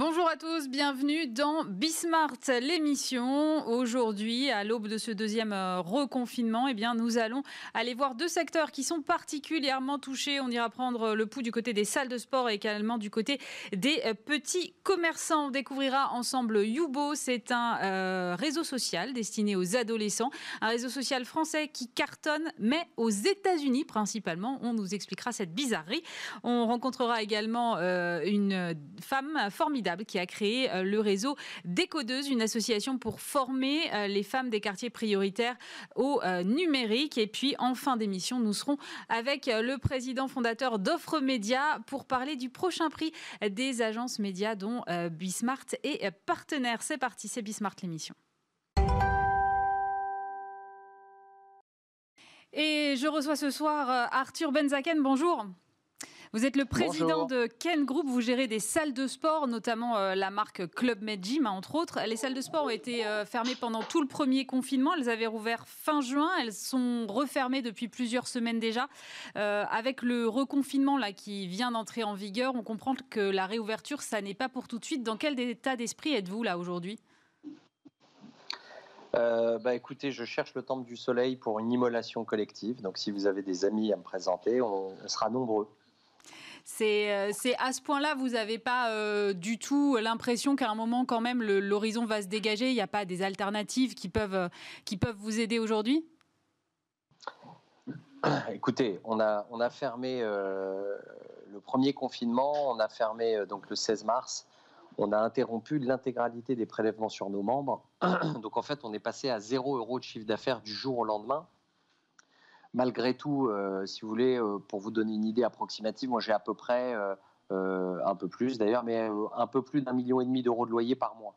Bonjour à tous, bienvenue dans Bismart, l'émission. Aujourd'hui, à l'aube de ce deuxième euh, reconfinement, eh bien, nous allons aller voir deux secteurs qui sont particulièrement touchés. On ira prendre le pouls du côté des salles de sport et également du côté des euh, petits commerçants. On découvrira ensemble Youbo. C'est un euh, réseau social destiné aux adolescents, un réseau social français qui cartonne, mais aux États-Unis principalement. On nous expliquera cette bizarrerie. On rencontrera également une femme formidable qui a créé euh, le réseau Décodeuse, une association pour former euh, les femmes des quartiers prioritaires au euh, numérique. Et puis en fin d'émission, nous serons avec le président fondateur d'Offre Média pour parler du prochain prix des agences médias dont Bismart est partenaire. C'est parti, c'est Bismart l'émission. Et je reçois ce soir Arthur Benzaken. Bonjour. Vous êtes le président de Ken Group, vous gérez des salles de sport, notamment euh, la marque Club Med Gym, hein, entre autres. Les salles de sport ont été euh, fermées pendant tout le premier confinement. Elles avaient rouvert fin juin. Elles sont refermées depuis plusieurs semaines déjà. Euh, avec le reconfinement là qui vient d'entrer en vigueur, on comprend que la réouverture, ça n'est pas pour tout de suite. Dans quel état d'esprit êtes-vous là aujourd'hui? Bah écoutez, je cherche le temple du soleil pour une immolation collective. Donc, si vous avez des amis à me présenter, on sera nombreux. Euh, c'est à ce point-là, vous n'avez pas euh, du tout l'impression qu'à un moment, quand même, l'horizon va se dégager. Il n'y a pas des alternatives qui peuvent, euh, vous aider aujourd'hui? Écoutez, on a, fermé le premier confinement, on a fermé donc le 16 mars. On a interrompu l'intégralité des prélèvements sur nos membres. Donc en fait, on est passé à 0 euros de chiffre d'affaires du jour au lendemain malgré tout, euh, si vous voulez, euh, pour vous donner une idée approximative, moi j'ai à peu près, euh, un peu plus d'ailleurs, mais un peu plus d'un million et demi d'euros de loyer par mois.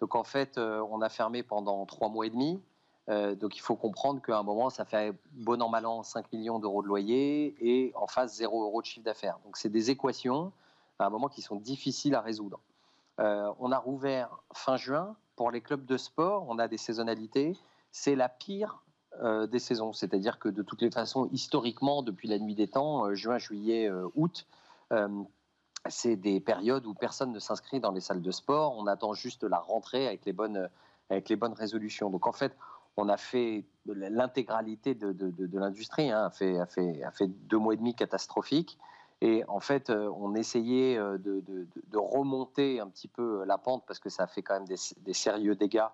Donc en fait, on a fermé pendant trois mois et demi. donc il faut comprendre qu'à un moment, ça fait bon an, mal an 5 millions d'euros de loyer et en face 0 euros de chiffre d'affaires. Donc c'est des équations à un moment qui sont difficiles à résoudre. on a rouvert fin juin. Pour les clubs de sport, on a des saisonnalités. C'est la pire euh, des saisons. C'est-à-dire que de toutes les façons, historiquement, depuis la nuit des temps, euh, juin, juillet, euh, août, c'est des périodes où personne ne s'inscrit dans les salles de sport. On attend juste la rentrée avec les bonnes, avec les bonnes résolutions. Donc en fait, on a fait l'intégralité de, de, l'industrie, hein, a, fait, a, fait, a fait deux mois et demi catastrophiques. Et en fait, on essayait de, remonter un petit peu la pente parce que ça a fait quand même des, des sérieux dégâts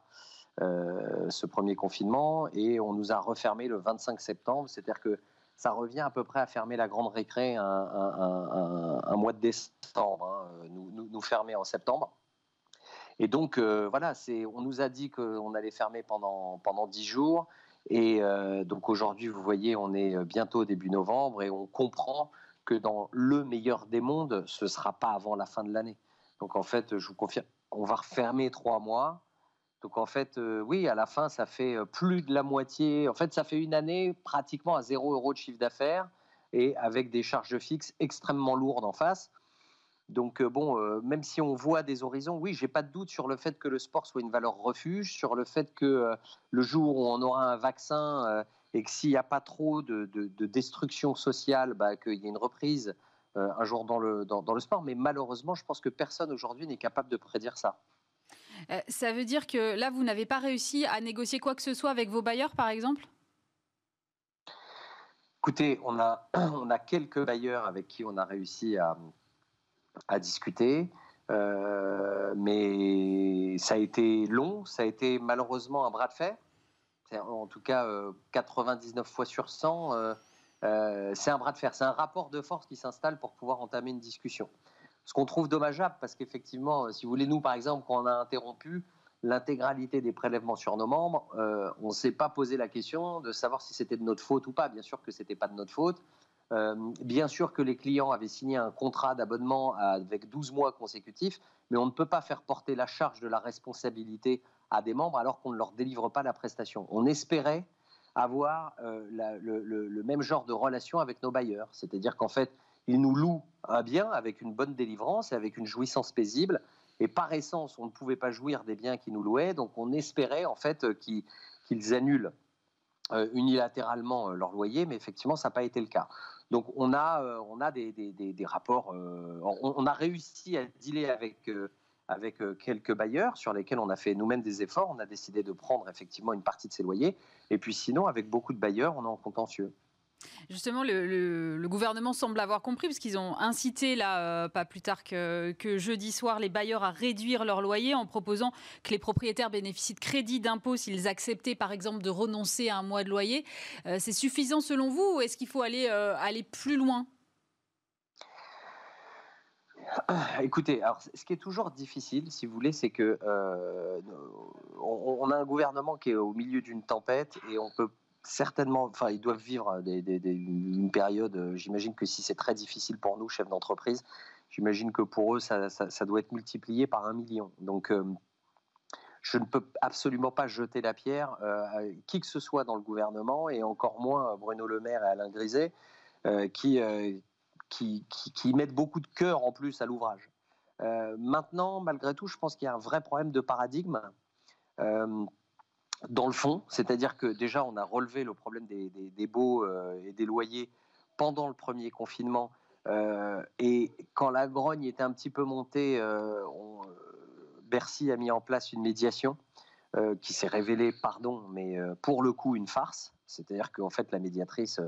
ce premier confinement et on nous a refermé le 25 septembre, c'est-à-dire que ça revient à peu près à fermer la grande récré un, mois de décembre, hein, nous, fermer en septembre. Et donc euh, voilà, on nous a dit qu'on allait fermer pendant pendant dix jours. Et euh, donc aujourd'hui, vous voyez, on est bientôt début novembre et on comprend que dans le meilleur des mondes, ce sera pas avant la fin de l'année. Donc en fait, je vous confirme, on va refermer trois mois. Donc en fait, euh, oui, à la fin, ça fait euh, plus de la moitié. En fait, ça fait une année pratiquement à zéro euro de chiffre d'affaires et avec des charges fixes extrêmement lourdes en face. Donc euh, bon, même si on voit des horizons, oui, j'ai pas de doute sur le fait que le sport soit une valeur refuge, sur le fait que le jour où on aura un vaccin et que s'il n'y a pas trop de, destruction sociale, bah, qu'il y ait une reprise un jour dans le, dans le sport. Mais malheureusement, je pense que personne aujourd'hui n'est capable de prédire ça. Euh, ça veut dire que là, vous n'avez pas réussi à négocier quoi que ce soit avec vos bailleurs, par exemple? Écoutez, on a, quelques bailleurs avec qui on a réussi à, discuter, euh, mais ça a été long, ça a été malheureusement un bras de fer. En tout cas, 99 euh, fois sur 100, c'est un bras de fer, c'est un rapport de force qui s'installe pour pouvoir entamer une discussion. Ce qu'on trouve dommageable, parce qu'effectivement, euh, si vous voulez, nous, par exemple, quand on a interrompu l'intégralité des prélèvements sur nos membres, euh, on ne s'est pas posé la question de savoir si c'était de notre faute ou pas. Bien sûr que ce n'était pas de notre faute. Euh, bien sûr que les clients avaient signé un contrat d'abonnement avec 12 mois consécutifs, mais on ne peut pas faire porter la charge de la responsabilité à des membres alors qu'on ne leur délivre pas la prestation. On espérait avoir le, le, même genre de relation avec nos bailleurs, c'est-à-dire qu'en fait, il nous loue un bien avec une bonne délivrance et avec une jouissance paisible. et par essence, on ne pouvait pas jouir des biens qu'ils nous louaient, donc on espérait en fait qu'ils annulent unilatéralement leur loyer, mais effectivement, ça n'a pas été le cas. Donc on a, des, rapports, on, a réussi à dealer avec avec euh, quelques bailleurs sur lesquels on a fait nous-mêmes des efforts. On a décidé de prendre effectivement une partie de ces loyers. Et puis sinon, avec beaucoup de bailleurs, on est en contentieux. Justement, le, gouvernement semble avoir compris, parce qu'ils ont incité, là, euh, pas plus tard que, jeudi soir, les bailleurs à réduire leur loyer en proposant que les propriétaires bénéficient de crédits d'impôt s'ils acceptaient, par exemple, de renoncer à un mois de loyer. Euh, c'est suffisant selon vous ou est-ce qu'il faut aller, aller plus loin? Écoutez, alors ce qui est toujours difficile, si vous voulez, c'est que euh, on, a un gouvernement qui est au milieu d'une tempête et on peut certainement, enfin, ils doivent vivre une période. Euh, j'imagine que si c'est très difficile pour nous, chefs d'entreprise, j'imagine que pour eux, ça, doit être multiplié par un million. Donc, euh, je ne peux absolument pas jeter la pierre à qui que ce soit dans le gouvernement et encore moins Bruno Le Maire et Alain Griset, qui qui, mettent beaucoup de cœur en plus à l'ouvrage. Euh, maintenant, malgré tout, je pense qu'il y a un vrai problème de paradigme euh, dans le fond, c'est-à-dire que déjà, on a relevé le problème des, des, baux euh, et des loyers pendant le premier confinement. et quand la grogne était un petit peu montée, Bercy a mis en place une médiation qui s'est révélée, pardon, mais pour le coup, une farce. C'est-à-dire qu'en fait, la médiatrice,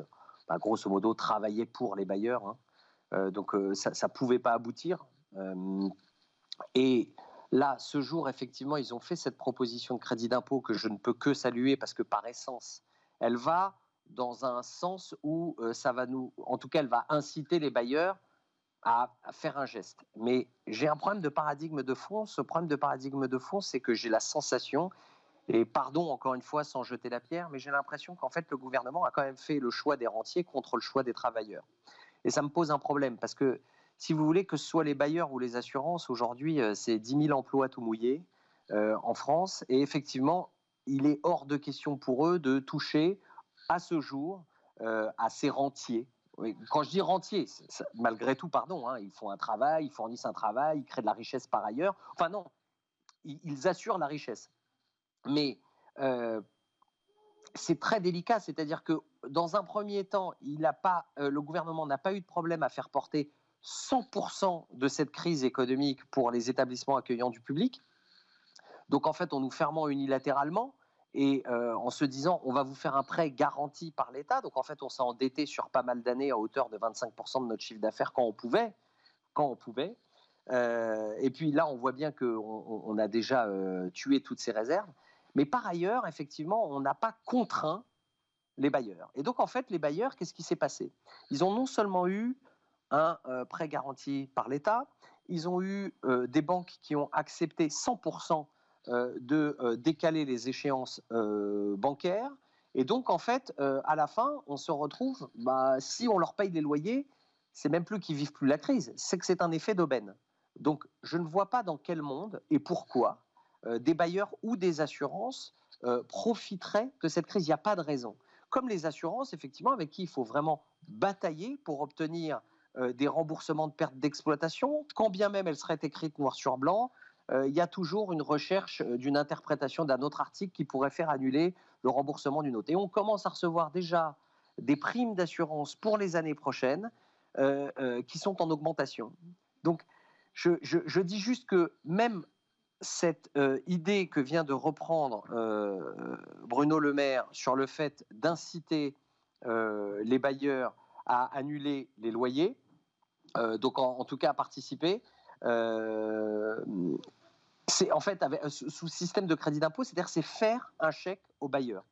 bah, grosso modo, travaillait pour les bailleurs. Hein. Euh, donc euh, ça ne pouvait pas aboutir. Euh, et là, ce jour, effectivement, ils ont fait cette proposition de crédit d'impôt que je ne peux que saluer parce que par essence, elle va dans un sens où ça va nous, en tout cas, elle va inciter les bailleurs à, faire un geste. Mais j'ai un problème de paradigme de fond. Ce problème de paradigme de fond, c'est que j'ai la sensation, et pardon encore une fois sans jeter la pierre, mais j'ai l'impression qu'en fait le gouvernement a quand même fait le choix des rentiers contre le choix des travailleurs. Et ça me pose un problème parce que si vous voulez que ce soit les bailleurs ou les assurances, aujourd'hui, euh, c'est 10 000 emplois tout mouillés euh, en France. Et effectivement, il est hors de question pour eux de toucher à ce jour euh, à ces rentiers. Quand je dis rentiers, malgré tout, pardon, hein, ils font un travail, ils fournissent un travail, ils créent de la richesse par ailleurs. Enfin non, ils, assurent la richesse. Mais c'est très délicat, c'est-à-dire que dans un premier temps, le gouvernement n'a pas eu de problème à faire porter 100% de cette crise économique pour les établissements accueillants du public. Donc en fait, en nous fermant unilatéralement et euh, en se disant on va vous faire un prêt garanti par l'État. Donc en fait, on s'est endetté sur pas mal d'années à hauteur de 25% de notre chiffre d'affaires quand on pouvait, quand on pouvait. Euh, et puis là, on voit bien qu'on on a déjà tué toutes ces réserves. Mais par ailleurs, effectivement, on n'a pas contraint les bailleurs. Et donc, en fait, les bailleurs, qu'est-ce qui s'est passé? Ils ont non seulement eu un euh, prêt garanti par l'État, ils ont eu euh, des banques qui ont accepté 100% euh, de décaler les échéances bancaires. Et donc, en fait, à la fin, on se retrouve, bah, si on leur paye les loyers, c'est même plus qu'ils vivent plus la crise, c'est que c'est un effet d'aubaine. Donc, je ne vois pas dans quel monde et pourquoi des bailleurs ou des assurances profiteraient de cette crise. Il n'y a pas de raison. Comme les assurances, effectivement, avec qui il faut vraiment batailler pour obtenir des remboursements de pertes d'exploitation, quand bien même elles seraient écrites noir sur blanc, il y a toujours une recherche d'une interprétation d'un autre article qui pourrait faire annuler le remboursement d'une autre. Et on commence à recevoir déjà des primes d'assurance pour les années prochaines qui sont en augmentation. Donc, je, dis juste que même cette euh, idée que vient de reprendre euh, Bruno Le Maire sur le fait d'inciter euh, les bailleurs à annuler les loyers, donc en, tout cas à participer, c'est en fait sous système de crédit d'impôt, c'est-à-dire c'est faire un chèque aux bailleurs.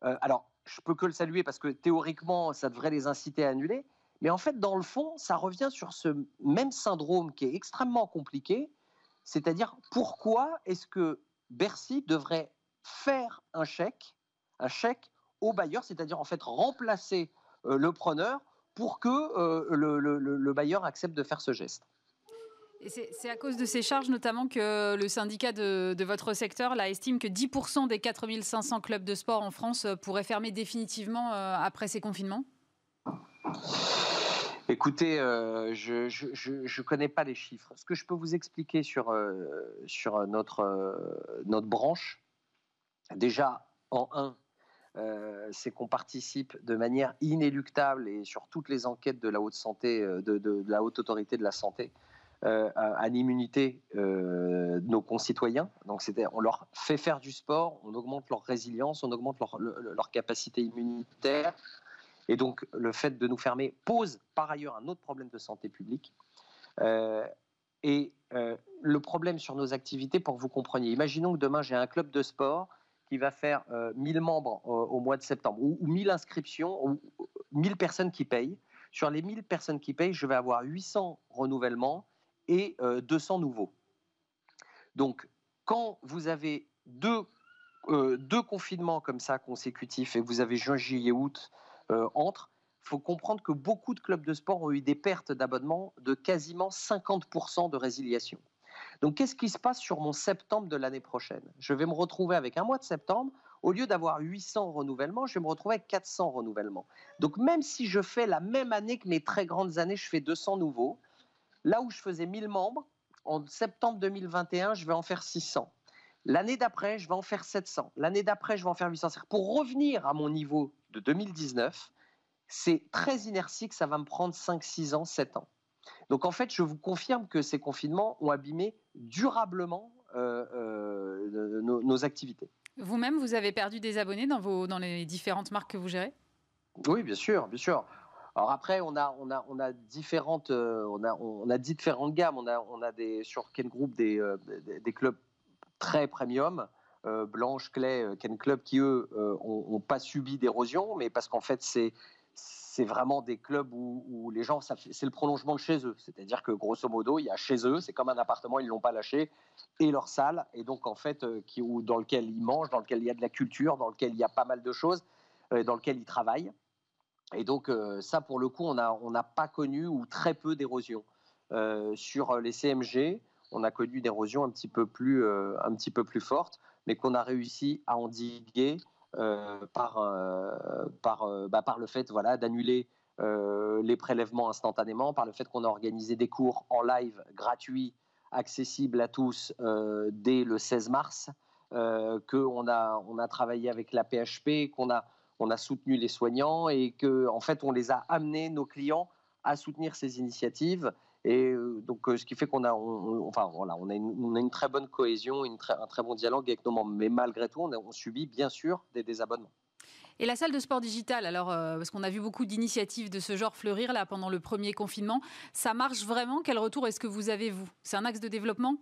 alors, je peux que le saluer parce que théoriquement, ça devrait les inciter à annuler, mais en fait, dans le fond, ça revient sur ce même syndrome qui est extrêmement compliqué, c'est-à-dire, pourquoi est-ce que Bercy devrait faire un chèque, un chèque au bailleur, c'est-à-dire en fait remplacer euh, le preneur pour que euh, le, bailleur accepte de faire ce geste c'est à cause de ces charges notamment que le syndicat de, votre secteur là, estime que 10% des 4500 clubs de sport en France euh, pourraient fermer définitivement après ces confinements? Écoutez, euh, je ne connais pas les chiffres. Ce que je peux vous expliquer sur, euh, sur notre, euh, notre branche, déjà en un, c'est qu'on participe de manière inéluctable et sur toutes les enquêtes de la haute santé, de, de, la haute autorité de la santé, à, l'immunité de nos concitoyens. Donc, on leur fait faire du sport, on augmente leur résilience, on augmente leur, leur capacité immunitaire, et donc, le fait de nous fermer pose par ailleurs un autre problème de santé publique. Euh, et euh, le problème sur nos activités, pour que vous compreniez, imaginons que demain j'ai un club de sport qui va faire 1000 euh, membres au mois de septembre, ou, 1000 inscriptions, ou 1000 personnes qui payent. Sur les 1000 personnes qui payent, je vais avoir 800 renouvellements et 200 nouveaux. Donc, quand vous avez deux, deux confinements comme ça consécutifs et vous avez juin, juillet, août, euh, entre. Il faut comprendre que beaucoup de clubs de sport ont eu des pertes d'abonnement de quasiment 50% de résiliation. Donc, qu'est-ce qui se passe sur mon septembre de l'année prochaine? Je vais me retrouver avec un mois de septembre, au lieu d'avoir 800 renouvellements, je vais me retrouver avec 400 renouvellements. Donc, même si je fais la même année que mes très grandes années, je fais 200 nouveaux, là où je faisais 1000 membres, en septembre 2021, je vais en faire 600. L'année d'après, je vais en faire 700. L'année d'après, je vais en faire 800. Pour revenir à mon niveau de 2019, c'est très inertique, ça va me prendre 5, 6 ans, 7 ans. Donc en fait, je vous confirme que ces confinements ont abîmé durablement euh, euh, nos, activités. Vous-même, vous avez perdu des abonnés dans, vos, dans les différentes marques que vous gérez? Oui, bien sûr, bien sûr. Alors après, on a, on a, on a différentes, euh, on a, on a différentes gammes. On a, on a des, sur Ken Group des, des clubs très premium, Blanche, Clay, Ken Club, qui eux n'ont pas subi d'érosion, mais parce qu'en fait c'est c'est vraiment des clubs où, les gens, c'est le prolongement de chez eux. C'est-à-dire que grosso modo, il y a chez eux, c'est comme un appartement, ils l'ont pas lâché, et leur salle, et donc en fait, qui, dans lequel ils mangent, dans lequel il y a de la culture, dans lequel il y a pas mal de choses, dans lequel ils travaillent. Et donc ça, pour le coup, on n'a pas connu ou très peu d'érosion. sur les CMG, on a connu une érosion un petit peu plus, euh, un petit peu plus forte, mais qu'on a réussi à endiguer euh, par, euh, par, bah, par le fait voilà, d'annuler les prélèvements instantanément, par le fait qu'on a organisé des cours en live gratuits, accessibles à tous dès le 16 mars, qu'on a, on a travaillé avec la PHP, qu'on a, on a soutenu les soignants et que en fait, on les a amenés, nos clients, à soutenir ces initiatives et donc, ce qui fait qu'on a, enfin voilà, on a, une, a une très bonne cohésion, une un très bon dialogue avec nos membres. Mais malgré tout, on, subit bien sûr des désabonnements. Et la salle de sport digital, alors, parce qu'on a vu beaucoup d'initiatives de ce genre fleurir là pendant le premier confinement, ça marche vraiment? Quel retour est-ce que vous avez, vous? C'est un axe de développement?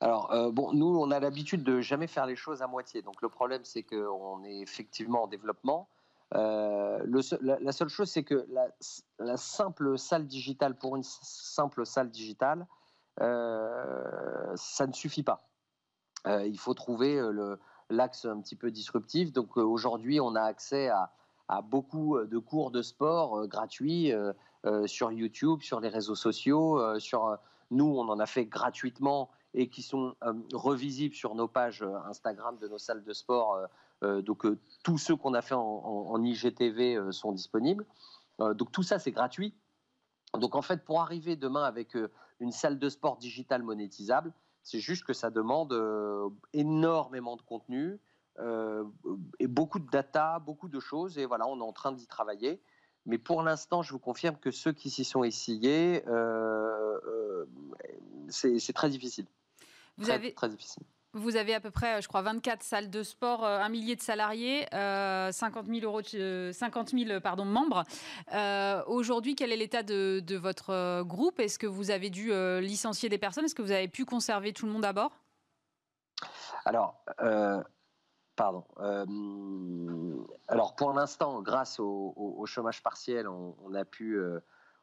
Alors, bon, nous, on a l'habitude de jamais faire les choses à moitié. Donc, le problème, c'est qu'on est effectivement en développement. Euh, la, seule chose, c'est que la, simple salle digitale pour une simple salle digitale, euh, ça ne suffit pas. Euh, il faut trouver l'axe un petit peu disruptif. Donc aujourd'hui, on a accès à, beaucoup de cours de sport gratuits sur YouTube, sur les réseaux sociaux. sur, nous, on en a fait gratuitement et qui sont revisibles sur nos pages Instagram de nos salles de sport donc euh, tous ceux qu'on a fait en, IGTV euh, sont disponibles. donc tout ça, c'est gratuit. Donc en fait, pour arriver demain avec une salle de sport digitale monétisable, c'est juste que ça demande énormément de contenu et beaucoup de data, beaucoup de choses. Et voilà, on est en train d'y travailler. Mais pour l'instant, je vous confirme que ceux qui s'y sont essayés, c'est très difficile. Vous avez très difficile. Vous avez à peu près, je crois, 24 salles de sport, euh, un millier de salariés, 50 000, euros 50 000 pardon, membres. Euh, aujourd'hui, quel est l'état de, votre euh, groupe? Est-ce que vous avez dû licencier des personnes? Est-ce que vous avez pu conserver tout le monde à bord? Alors, pardon. alors, pour l'instant, grâce au, chômage partiel, on, a pu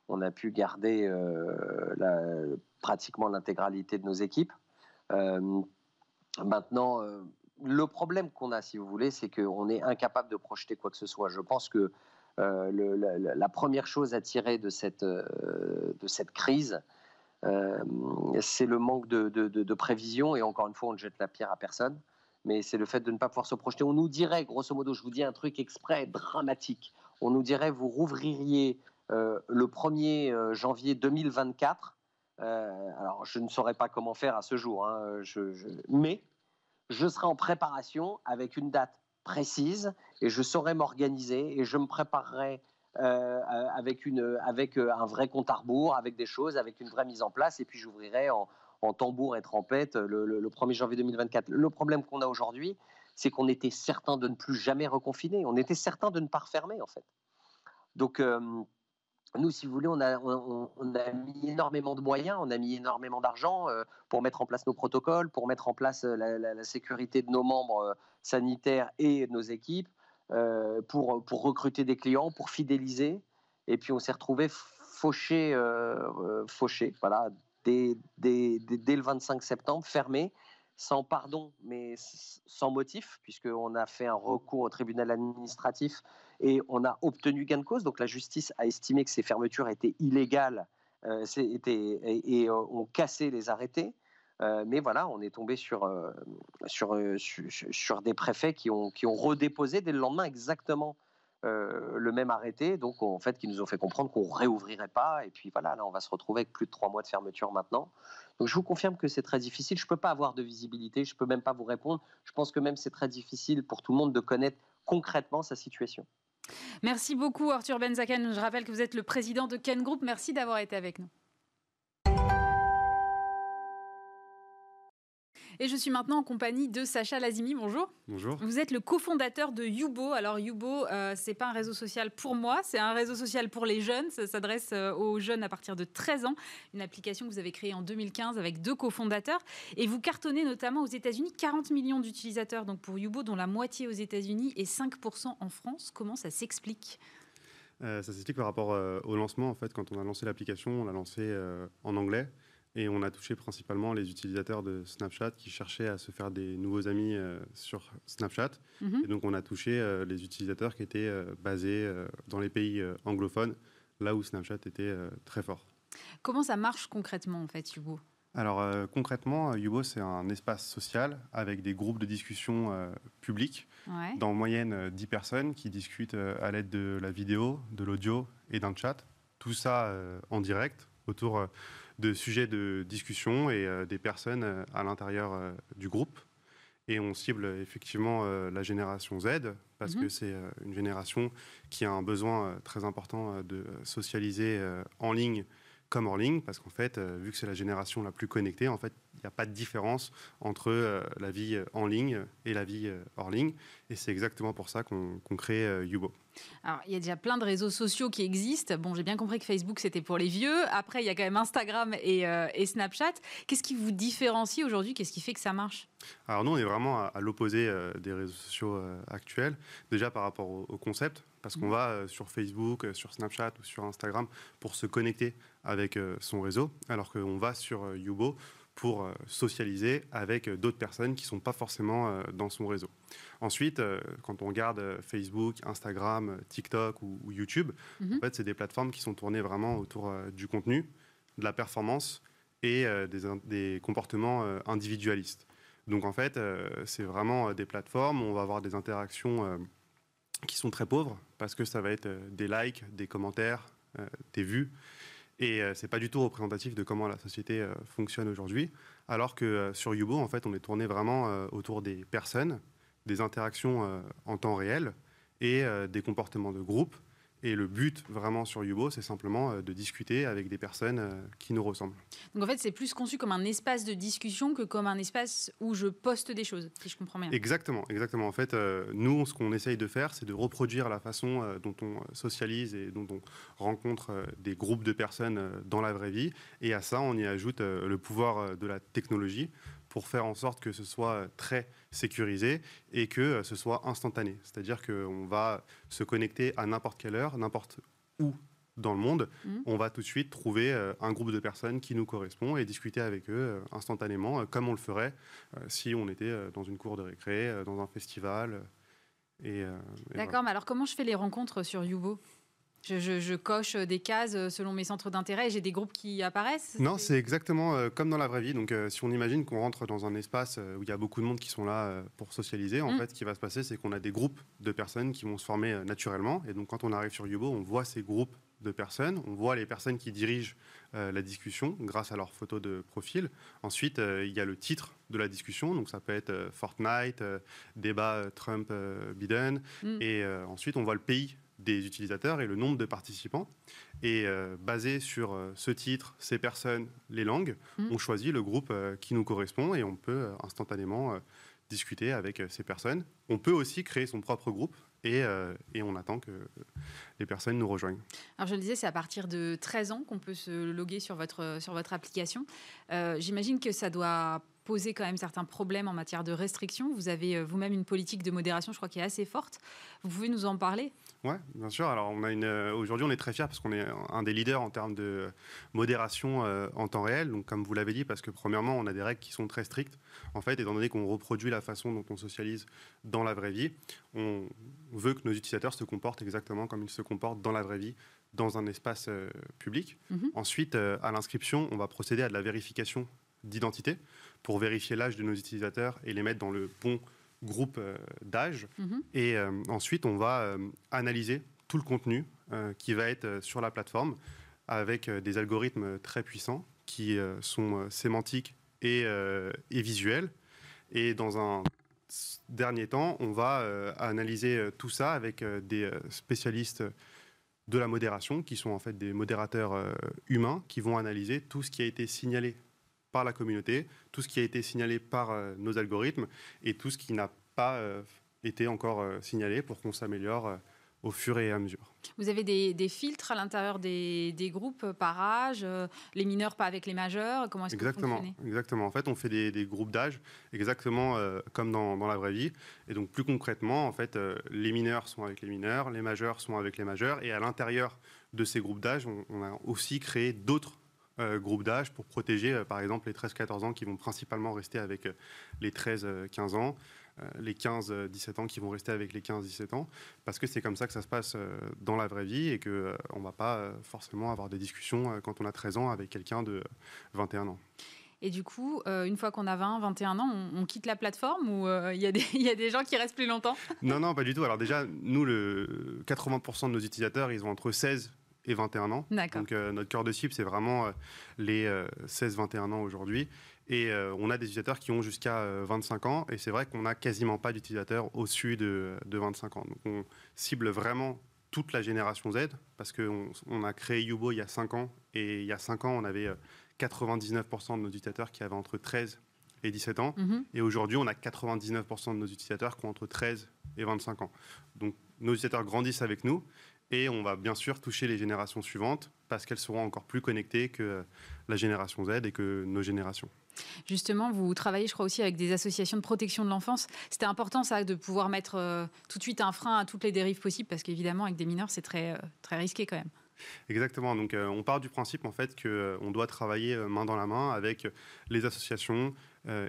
on a pu garder pratiquement l'intégralité de nos équipes. Maintenant, euh, le problème qu'on a, si vous voulez, c'est qu'on est incapable de projeter quoi que ce soit. Je pense que euh, la, première chose à tirer de cette, euh, de cette crise, c'est le manque de, de, prévision. Et encore une fois, on ne jette la pierre à personne. Mais c'est le fait de ne pas pouvoir se projeter. On nous dirait, grosso modo, je vous dis un truc exprès dramatique. On nous dirait, vous rouvririez le 1er janvier 2024. Alors, je ne saurais pas comment faire à ce jour, hein, mais je serai en préparation avec une date précise et je saurai m'organiser et je me préparerai avec, une, avec un vrai compte à rebours, avec des choses, avec une vraie mise en place et puis j'ouvrirai en, tambour et trompette le, le 1er janvier 2024. Le problème qu'on a aujourd'hui, c'est qu'on était certain de ne plus jamais reconfiner. On était certain de ne pas refermer, en fait. Donc, euh, nous, si vous voulez, on a, mis énormément de moyens, on a mis énormément d'argent euh, pour mettre en place nos protocoles, pour mettre en place euh, la, sécurité de nos membres sanitaires et de nos équipes, pour, recruter des clients, pour fidéliser. Et puis, on s'est retrouvé fauché, fauché, voilà, dès, dès, dès, le 25 septembre, fermé sans pardon, mais sans motif, puisqu'on a fait un recours au tribunal administratif et on a obtenu gain de cause. Donc la justice a estimé que ces fermetures étaient illégales euh, et, euh, ont cassé les arrêtés. Euh, mais voilà, on est tombé sur, sur, sur, des préfets qui ont, qui ont redéposé dès le lendemain exactement le même arrêté, donc en fait qui nous ont fait comprendre qu'on réouvrirait pas. Et puis voilà, là on va se retrouver avec plus de trois mois de fermeture maintenant. Donc je vous confirme que c'est très difficile. Je peux pas avoir de visibilité, je peux même pas vous répondre. Je pense que même c'est très difficile pour tout le monde de connaître concrètement sa situation. Merci beaucoup Arthur Benzaken. Je rappelle que vous êtes le président de Ken Group. Merci d'avoir été avec nous. Et je suis maintenant en compagnie de Sacha Lazimi. Bonjour. Bonjour. Vous êtes le cofondateur de Yubo. Alors Yubo, euh, c'est pas un réseau social pour moi, c'est un réseau social pour les jeunes. Ça s'adresse euh, aux jeunes à partir de 13 ans. Une application que vous avez créée en 2015 avec deux cofondateurs. Et vous cartonnez notamment aux États-Unis 40 millions d'utilisateurs donc pour Yubo, dont la moitié aux États-Unis et 5% en France. Comment ça s'explique? Euh, Ça s'explique par rapport au lancement. En fait, quand on a lancé l'application, on l'a lancé en anglais. Et on a touché principalement les utilisateurs de Snapchat qui cherchaient à se faire des nouveaux amis euh, sur Snapchat. Mhm. Et donc on a touché euh, les utilisateurs qui étaient euh, basés dans les pays anglophones, là où Snapchat était très fort. Comment ça marche concrètement en fait, Yubo alors concrètement, Yubo, c'est un espace social avec des groupes de discussion publics, dans moyenne 10 personnes qui discutent à l'aide de la vidéo, de l'audio et d'un chat. Tout ça en direct autour de sujets de discussion et euh, des personnes euh, à l'intérieur euh, du groupe. Et on cible effectivement la génération Z, parce mhm. que c'est une génération qui a un besoin très important de socialiser en ligne comme hors ligne, parce qu'en fait, vu que c'est la génération la plus connectée, en fait, il n'y a pas de différence entre la vie en ligne et la vie hors ligne. Et c'est exactement pour ça qu'on crée Yubo. Alors, il y a déjà plein de réseaux sociaux qui existent. Bon, j'ai bien compris que Facebook, c'était pour les vieux. Après, il y a quand même Instagram et, euh, Snapchat. Qu'est-ce qui vous différencie aujourd'hui? Qu'est-ce qui fait que ça marche? Alors, nous, on est vraiment à, l'opposé euh, des réseaux sociaux euh, actuels. Déjà par rapport au, concept, parce qu'on mmh. va sur Facebook, sur Snapchat ou sur Instagram pour se connecter avec son réseau, alors qu'on va sur Yubo pour euh, socialiser avec euh, d'autres personnes qui ne sont pas forcément euh, dans son réseau. Ensuite, quand on regarde Facebook, Instagram, TikTok ou, YouTube, mhm. en fait, c'est des plateformes qui sont tournées vraiment autour du contenu, de la performance et des, comportements individualistes. Donc en fait, c'est vraiment des plateformes où on va avoir des interactions qui sont très pauvres parce que ça va être des likes, des commentaires, des vues. Et euh, c'est pas du tout représentatif de comment la société euh, fonctionne aujourd'hui. Alors que euh, sur Yubo, en fait, on est tourné vraiment autour des personnes, des interactions en temps réel et des comportements de groupe et le but vraiment sur Yubo, c'est simplement euh, de discuter avec des personnes euh, qui nous ressemblent. Donc en fait, c'est plus conçu comme un espace de discussion que comme un espace où je poste des choses, si je comprends bien. Exactement, exactement. En fait, euh, nous, ce qu'on essaye de faire, c'est de reproduire la façon dont on socialise et dont on rencontre des groupes de personnes dans la vraie vie. Et à ça, on y ajoute le pouvoir de la technologie pour faire en sorte que ce soit très sécurisé et que ce soit instantané. C'est-à-dire qu'on va se connecter à n'importe quelle heure, n'importe où dans le monde, mmh. on va tout de suite trouver euh, un groupe de personnes qui nous correspond et discuter avec eux euh, instantanément, euh, comme on le ferait si on était dans une cour de récré, dans un festival. D'accord, mais alors comment je fais les rencontres sur Yubo? Je, coche des cases selon mes centres d'intérêt et j'ai des groupes qui apparaissent Non, c'est exactement euh, comme dans la vraie vie. Donc, euh, si on imagine qu'on rentre dans un espace euh, où il y a beaucoup de monde qui sont là pour socialiser, en mm. fait, ce qui va se passer, c'est qu'on a des groupes de personnes qui vont se former naturellement. Et donc, quand on arrive sur Yubo, on voit ces groupes de personnes, on voit les personnes qui dirigent la discussion grâce à leur photo de profil. Ensuite, il y a le titre de la discussion, donc ça peut être Fortnite, débat Trump-Biden. Mm. Et ensuite, on voit le pays des utilisateurs et le nombre de participants. Et euh, basé sur euh, ce titre, ces personnes, les langues, mmh. on choisit le groupe euh, qui nous correspond et on peut instantanément discuter avec ces personnes. On peut aussi créer son propre groupe et, et, on attend que les personnes nous rejoignent. Alors je le disais, c'est à partir de 13 ans qu'on peut se loguer sur votre, sur votre application. J'imagine que ça doit poser quand même certains problèmes en matière de restrictions. Vous avez vous-même une politique de modération, je crois, qui est assez forte. Vous pouvez nous en parler? Oui, bien sûr. Alors, on a une, euh, aujourd'hui, on est très fiers parce qu'on est un des leaders en termes de modération euh, en temps réel. Donc, comme vous l'avez dit, parce que premièrement, on a des règles qui sont très strictes. En fait, étant donné qu'on reproduit la façon dont on socialise dans la vraie vie, on veut que nos utilisateurs se comportent exactement comme ils se comportent dans la vraie vie, dans un espace euh, public. Mhm. Ensuite, à l'inscription, on va procéder à de la vérification d'identité pour vérifier l'âge de nos utilisateurs et les mettre dans le bon groupe euh, d'âge. Mhm. Et euh, ensuite, on va euh, analyser tout le contenu qui va être sur la plateforme avec des algorithmes très puissants qui sont sémantiques et, et, visuels. Et dans un dernier temps, on va analyser tout ça avec des spécialistes de la modération, qui sont en fait des modérateurs humains, qui vont analyser tout ce qui a été signalé par la communauté, tout ce qui a été signalé par euh, nos algorithmes et tout ce qui n'a pas euh, été encore euh, signalé pour qu'on s'améliore au fur et à mesure. Vous avez des, filtres à l'intérieur des, groupes par âge, les mineurs pas avec les majeurs Comment est-ce exactement, Exactement. En fait, on fait des, groupes d'âge exactement comme dans, la vraie vie. Et donc, plus concrètement, en fait, les mineurs sont avec les mineurs, les majeurs sont avec les majeurs. Et à l'intérieur de ces groupes d'âge, on, a aussi créé d'autres euh, groupe d'âge pour protéger, euh, par exemple, les 13-14 ans qui vont principalement rester avec euh, les 13-15 ans, les 15-17 ans qui vont rester avec les 15-17 ans, parce que c'est comme ça que ça se passe dans la vraie vie et qu'on on ne va pas forcément avoir des discussions quand on a 13 ans avec quelqu'un de 21 ans. Et du coup, une fois qu'on a 20, 21 ans, on, quitte la plateforme ou il y, y, a des gens qui restent plus longtemps? Non, non, pas du tout. Alors déjà, nous, le 80% de nos utilisateurs, ils ont entre 16 et 21 ans. Donc euh, notre cœur de cible, c'est vraiment euh, les 16-21 euh, ans aujourd'hui. Et on a des utilisateurs qui ont jusqu'à 25 ans. Et c'est vrai qu'on n'a quasiment pas d'utilisateurs au-dessus de, 25 ans. Donc on cible vraiment toute la génération Z, parce qu'on on a créé Yubo il y a 5 ans, et il y a 5 ans, on avait 99% de nos utilisateurs qui avaient entre 13 et 17 ans, mhm. et aujourd'hui, on a 99% de nos utilisateurs qui ont entre 13 et 25 ans. Donc nos utilisateurs grandissent avec nous, et on va bien sûr toucher les générations suivantes parce qu'elles seront encore plus connectées que la génération Z et que nos générations. Justement, vous travaillez, je crois, aussi avec des associations de protection de l'enfance. C'était important, ça, de pouvoir mettre euh, tout de suite un frein à toutes les dérives possibles, parce qu'évidemment, avec des mineurs, c'est très, euh, très risqué quand même. Exactement. Donc, euh, on part du principe en fait qu'on doit travailler main dans la main avec les associations,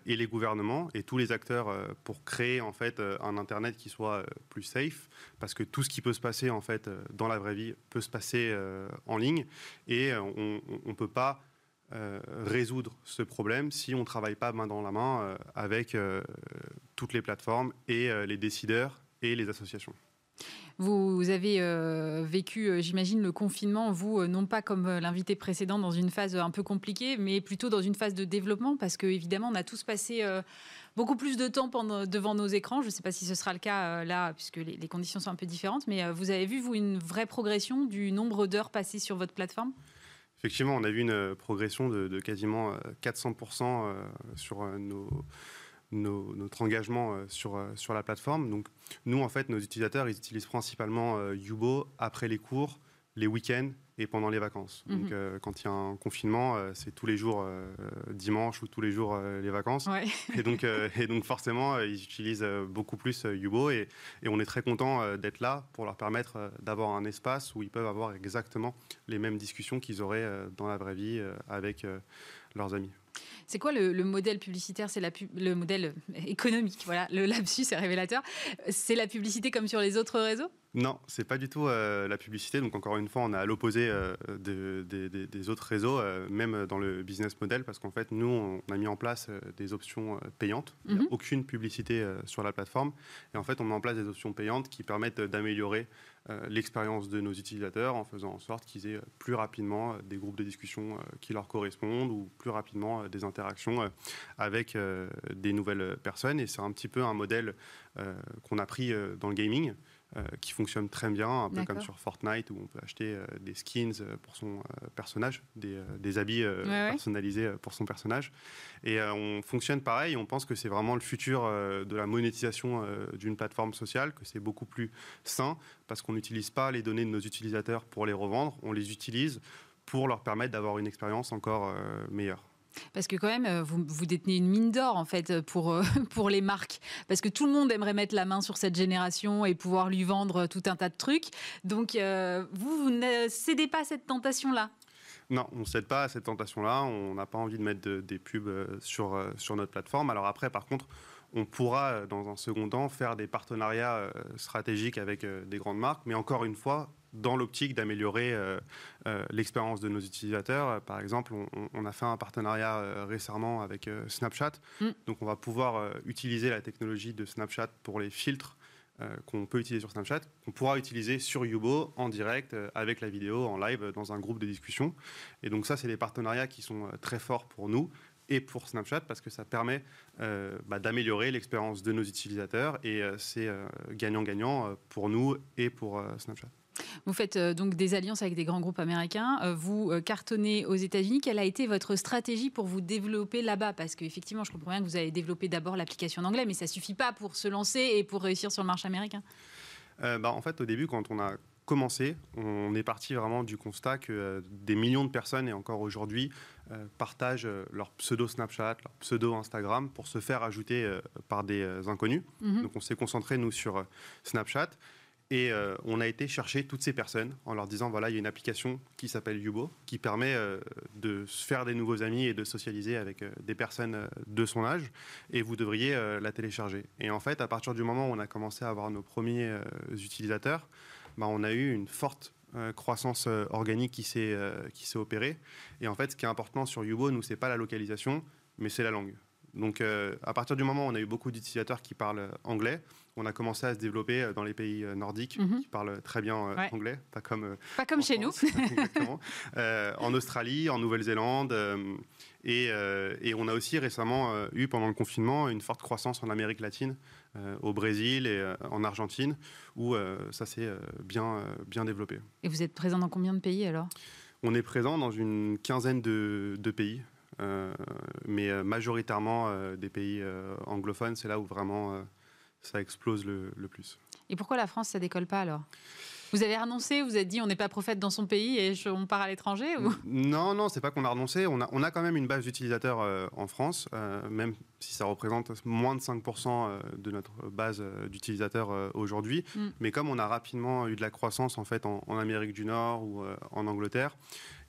et les gouvernements et tous les acteurs pour créer en fait un internet qui soit plus safe parce que tout ce qui peut se passer en fait dans la vraie vie peut se passer en ligne et on ne peut pas résoudre ce problème si on ne travaille pas main dans la main avec toutes les plateformes et les décideurs et les associations. Vous avez euh, vécu, euh, j'imagine, le confinement, vous, euh, non pas comme l'invité précédent dans une phase un peu compliquée, mais plutôt dans une phase de développement, parce qu'évidemment, on a tous passé beaucoup plus de temps devant nos écrans. Je ne sais pas si ce sera le cas là, puisque les, conditions sont un peu différentes, mais vous avez vu, vous, une vraie progression du nombre d'heures passées sur votre plateforme? Effectivement, on a vu une progression de, quasiment 400% sur nos notre engagement euh, sur, euh, sur la plateforme. Nous, en fait, nos utilisateurs, ils utilisent principalement euh, Yubo après les cours, les week-ends et pendant les vacances. Mhm. Donc, quand il y a un confinement, c'est tous les jours dimanche ou tous les jours les vacances. Et, donc, et donc, forcément, ils utilisent beaucoup plus Yubo et, et, on est très content d'être là pour leur permettre d'avoir un espace où ils peuvent avoir exactement les mêmes discussions qu'ils auraient dans la vraie vie avec leurs amis. C'est quoi le, modèle publicitaire? C'est le modèle économique. Voilà, le lapsus est révélateur. C'est la publicité comme sur les autres réseaux? Non, c'est pas du tout euh, la publicité. Donc encore une fois, on est à l'opposé euh, des autres réseaux, euh, même dans le business model, parce qu'en fait, nous, on a mis en place des options payantes. Il n'y a mhm. aucune publicité sur la plateforme. Et en fait, on met en place des options payantes qui permettent d'améliorer l'expérience de nos utilisateurs en faisant en sorte qu'ils aient plus rapidement des groupes de discussion qui leur correspondent ou plus rapidement des interactions avec des nouvelles personnes. Et c'est un petit peu un modèle qu'on a pris dans le gaming. Euh, qui fonctionne très bien, un peu comme sur Fortnite où on peut acheter euh, des skins euh, pour son personnage, des, des habits personnalisés pour son personnage. Et on fonctionne pareil, on pense que c'est vraiment le futur de la monétisation d'une plateforme sociale, que c'est beaucoup plus sain parce qu'on n'utilise pas les données de nos utilisateurs pour les revendre, on les utilise pour leur permettre d'avoir une expérience encore meilleure. Parce que quand même, euh, vous, détenez une mine d'or en fait pour, euh, pour les marques. Parce que tout le monde aimerait mettre la main sur cette génération et pouvoir lui vendre tout un tas de trucs. Donc euh, vous, vous ne cédez pas à cette tentation-là? Non, on ne cède pas à cette tentation-là. On n'a pas envie de mettre des pubs sur, sur notre plateforme. Alors après, par contre, on pourra, dans un second temps, faire des partenariats stratégiques avec des grandes marques. Mais encore une fois, dans l'optique d'améliorer euh, euh, l'expérience de nos utilisateurs. Par exemple, on, a fait un partenariat euh, récemment avec Snapchat. Mm. Donc, on va pouvoir utiliser la technologie de Snapchat pour les filtres qu'on peut utiliser sur Snapchat, qu'on pourra utiliser sur Yubo en direct avec la vidéo, en live, dans un groupe de discussion. Et donc ça, c'est des partenariats qui sont très forts pour nous et pour Snapchat parce que ça permet bah, d'améliorer l'expérience de nos utilisateurs et c'est gagnant-gagnant pour nous et pour Snapchat. Vous faites euh, donc des alliances avec des grands groupes américains. Euh, vous euh, cartonnez aux États-Unis. Quelle a été votre stratégie pour vous développer là-bas? Parce qu'effectivement, je comprends bien que vous avez développé d'abord l'application en anglais, mais ça suffit pas pour se lancer et pour réussir sur le marché américain. bah, en fait, au début, quand on a commencé, on est parti vraiment du constat que des millions de personnes, et encore aujourd'hui, partagent leur pseudo Snapchat, leur pseudo Instagram pour se faire ajouter par des inconnus. Mhm. Donc on s'est concentré, nous, sur Snapchat. Et euh, on a été chercher toutes ces personnes en leur disant voilà, il y a une application qui s'appelle Yubo qui permet euh, de se faire des nouveaux amis et de socialiser avec euh, des personnes de son âge et vous devriez la télécharger. Et en fait, à partir du moment où on a commencé à avoir nos premiers utilisateurs, bah, on a eu une forte croissance organique qui s'est qui s'est opérée. Et en fait, ce qui est important sur Yubo, nous, c'est pas la localisation, mais c'est la langue. Donc, à partir du moment où on a eu beaucoup d'utilisateurs qui parlent anglais, on a commencé à se développer euh, dans les pays euh, nordiques mhm. qui parlent très bien euh, anglais, pas comme, pas comme chez nous. en Australie, en Nouvelle-Zélande. Et, on a aussi récemment eu, pendant le confinement, une forte croissance en Amérique latine, au Brésil et en Argentine, où ça s'est bien, bien développé. Et vous êtes présent dans combien de pays alors? On est présent dans une quinzaine de, pays. mais majoritairement des pays anglophones, c'est là où vraiment ça explose le, plus. Et pourquoi la France, ça décolle pas alors? Vous avez renoncé, vous avez dit on n'est pas prophète dans son pays et on part à l'étranger ou... Non, non, c'est pas qu'on a renoncé. On a, on a quand même une base d'utilisateurs euh, en France, euh, même si ça représente moins de 5% euh, de notre base d'utilisateurs aujourd'hui. Mm. Mais comme on a rapidement eu de la croissance en fait en, Amérique du Nord ou en Angleterre,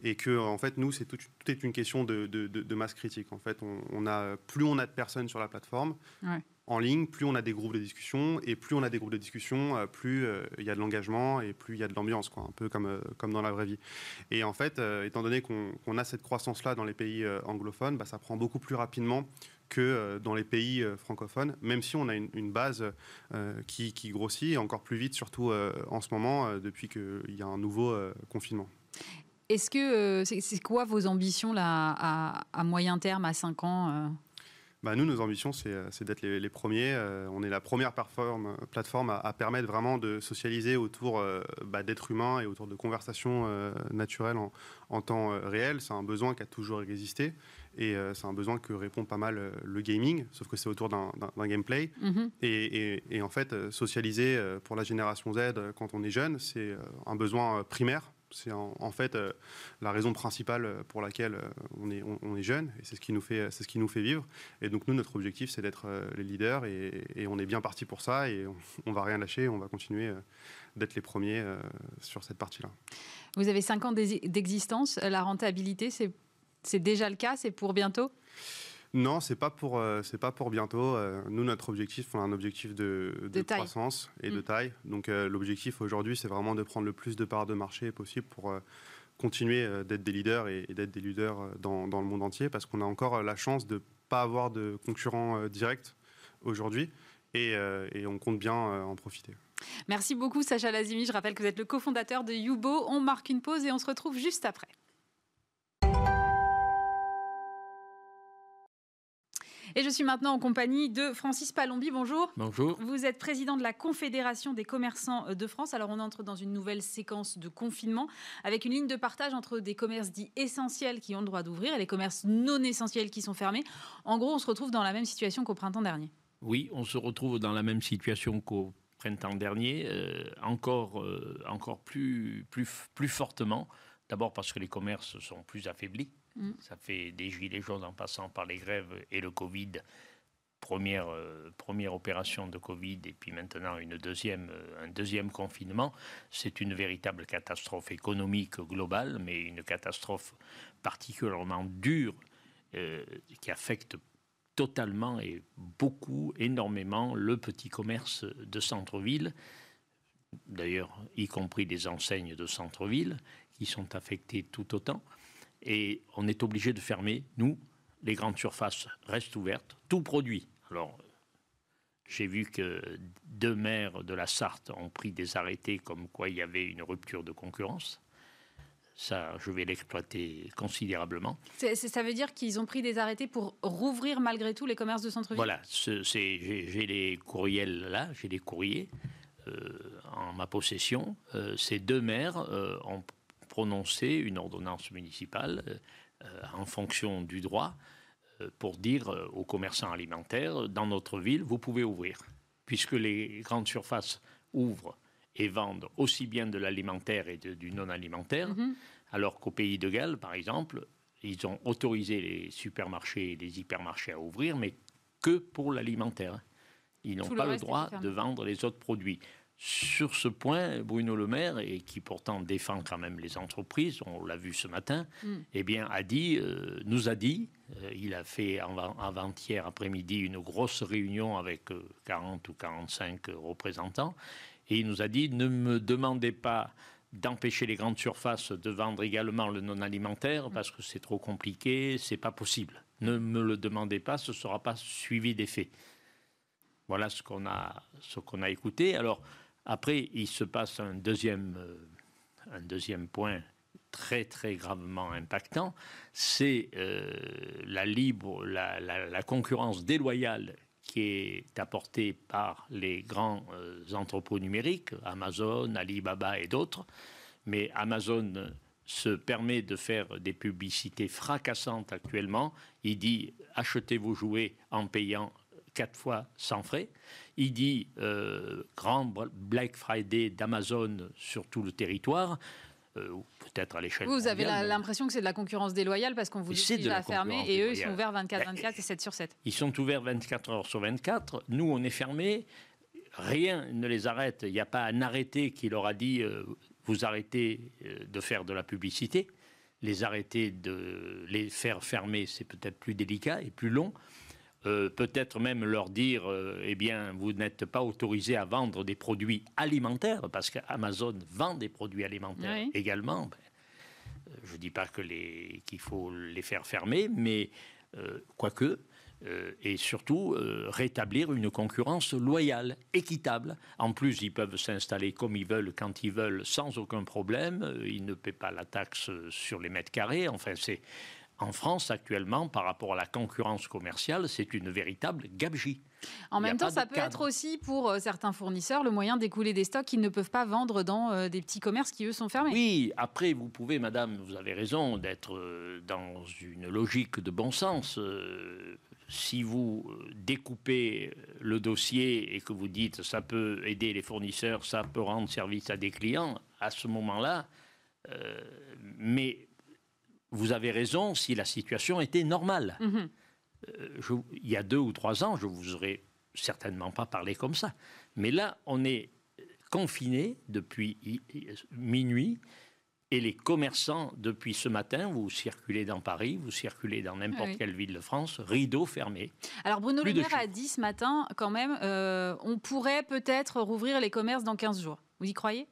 et que en fait nous c'est tout, est une question de, de, masse critique. En fait, on, a plus on a de personnes sur la plateforme, ouais en ligne, plus on a des groupes de discussion, et plus on a des groupes de discussion, euh, plus euh, il y a de l'engagement et plus il y a de l'ambiance, quoi, un peu comme, euh, comme dans la vraie vie. Et en fait, étant donné qu'on a cette croissance-là dans les pays anglophones, bah, ça prend beaucoup plus rapidement que dans les pays francophones, même si on a une, base qui, qui, grossit encore plus vite, surtout en ce moment, depuis qu'il y a un nouveau confinement. Est-ce que c'est quoi vos ambitions là, à, à, moyen terme, à 5 ans bah, nous, nos ambitions, c'est euh, d'être les, premiers. Euh, on est la première plateforme à, permettre vraiment de socialiser autour euh, bah, d'êtres humains et autour de conversations naturelles en, temps réel. C'est un besoin qui a toujours existé et c'est un besoin que répond pas mal le gaming, sauf que c'est autour d'un gameplay. Mm-hmm. et, en fait, socialiser pour la génération Z quand on est jeune, c'est un besoin primaire c'est en, fait euh, la raison principale pour laquelle euh, on est, on, est jeune et c'est ce qui nous fait, ce qui nous fait vivre. Et donc nous, notre objectif, c'est d'être euh, les leaders et, on est bien parti pour ça et on, ne va rien lâcher, on va continuer d'être les premiers sur cette partie-là. Vous avez cinq ans d'existence, la rentabilité, c'est déjà le cas, c'est pour bientôt? Non, c'est pas pour euh, c'est pas pour bientôt. Euh, nous, notre objectif, on a un objectif de, croissance et de mm. taille. Donc, l'objectif aujourd'hui, c'est vraiment de prendre le plus de parts de marché possible pour continuer d'être des leaders et, d'être des leaders dans, dans, le monde entier, parce qu'on a encore la chance de pas avoir de concurrents directs aujourd'hui, et, et, on compte bien en profiter. Merci beaucoup Sacha Lazimi. Je rappelle que vous êtes le cofondateur de Yubo. On marque une pause et on se retrouve juste après. Et je suis maintenant en compagnie de Francis Palombi. Bonjour. Bonjour. Vous êtes président de la Confédération des commerçants de France. Alors on entre dans une nouvelle séquence de confinement avec une ligne de partage entre des commerces dits essentiels qui ont le droit d'ouvrir et les commerces non essentiels qui sont fermés. En gros, on se retrouve dans la même situation qu'au printemps dernier. Oui, on se retrouve dans la même situation qu'au printemps dernier, euh, encore, euh, encore plus, plus, plus fortement. D'abord parce que les commerces sont plus affaiblis. Mm. Ça fait des gilets jaunes en passant par les grèves et le Covid. Première, euh, première opération de Covid et puis maintenant une deuxième, un deuxième confinement. C'est une véritable catastrophe économique globale, mais une catastrophe particulièrement dure qui affecte totalement et beaucoup, énormément le petit commerce de centre-ville, d'ailleurs y compris des enseignes de centre-ville qui sont affectées tout autant. Et on est obligé de fermer, nous, les grandes surfaces restent ouvertes, tout produit. Alors, j'ai vu que deux maires de la Sarthe ont pris des arrêtés comme quoi il y avait une rupture de concurrence. Ça, je vais l'exploiter considérablement. ça veut dire qu'ils ont pris des arrêtés pour rouvrir malgré tout les commerces de centre-ville? Voilà, j'ai les courriels là, j'ai les courriers euh, en ma possession. Euh, ces deux maires euh, ont prononcé une ordonnance municipale en fonction du droit pour dire aux commerçants alimentaires, dans notre ville, vous pouvez ouvrir. Puisque les grandes surfaces ouvrent et vendent aussi bien de l'alimentaire et du non-alimentaire, mhm. alors qu'au pays de Galles, par exemple, ils ont autorisé les supermarchés et les hypermarchés à ouvrir, mais que pour l'alimentaire. Ils n'ont pas le, droit de vendre les autres produits. Sur ce point, Bruno Le Maire, et qui pourtant défend quand même les entreprises, on l'a vu ce matin, mm. eh bien, a dit, euh, nous a dit, euh, il a fait avant-hier après-midi une grosse réunion avec 40 euh, ou 45 représentants, et il nous a dit ne me demandez pas d'empêcher les grandes surfaces de vendre également le non alimentaire parce que c'est trop compliqué, c'est pas possible. Ne me le demandez pas, ce ne sera pas suivi des faits. Voilà ce qu'on a, ce qu'on a écouté. Alors après, il se passe un deuxième, euh, un deuxième point très très gravement impactant, c'est euh, la libre, la, concurrence déloyale qui est apporté par les grands euh, entrepôts numériques, Amazon, Alibaba et d'autres. Mais Amazon se permet de faire des publicités fracassantes actuellement. Il dit achetez vos jouets en payant quatre fois sans frais. Il dit euh, grand Black Friday d'Amazon sur tout le territoire. Euh, peut-être à l'échelle. Vous avez l'impression que c'est de la concurrence déloyale parce qu'on vous dit à fermer et eux, ils sont ouverts 24-24 et 7 sur 7. Ils sont ouverts 24 heures sur 24. Nous, on est fermés. Rien ne les arrête. Il n'y a pas un arrêté qui leur a dit euh, vous arrêtez euh, de faire de la publicité. Les arrêter de les faire fermer, c'est peut-être plus délicat et plus long. Euh, peut-être même leur dire, euh, eh bien, vous n'êtes pas autorisé à vendre des produits alimentaires, parce qu'Amazon vend des produits alimentaires également. Ben, euh, je ne dis pas que qu'il faut les faire fermer, mais quoique, et surtout rétablir une concurrence loyale, équitable. En plus, ils peuvent s'installer comme ils veulent, quand ils veulent, sans aucun problème. Ils ne paient pas la taxe sur les mètres carrés. Enfin, c'est en France actuellement, par rapport à la concurrence commerciale, c'est une véritable gabegie. En même temps, ça peut être aussi pour euh, certains fournisseurs le moyen d'écouler des stocks qu'ils ne peuvent pas vendre dans euh, des petits commerces qui, eux, sont fermés. Oui, après, vous pouvez, madame, vous avez raison d'être euh, dans une logique de bon sens. Si vous découpez le dossier et que vous dites ça peut aider les fournisseurs, ça peut rendre service à des clients, à ce moment-là, mais vous avez raison si la situation était normale. Mhm. Euh, il y a deux ou trois ans, je vous aurais certainement pas parlé comme ça. Mais là, on est confiné depuis minuit. Et les commerçants, depuis ce matin, vous circulez dans Paris, vous circulez dans n'importe Oui. quelle ville de France, rideau fermé. Alors Bruno Le Maire a dit ce matin, quand même, euh, on pourrait peut-être rouvrir les commerces dans 15 jours. Vous y croyez?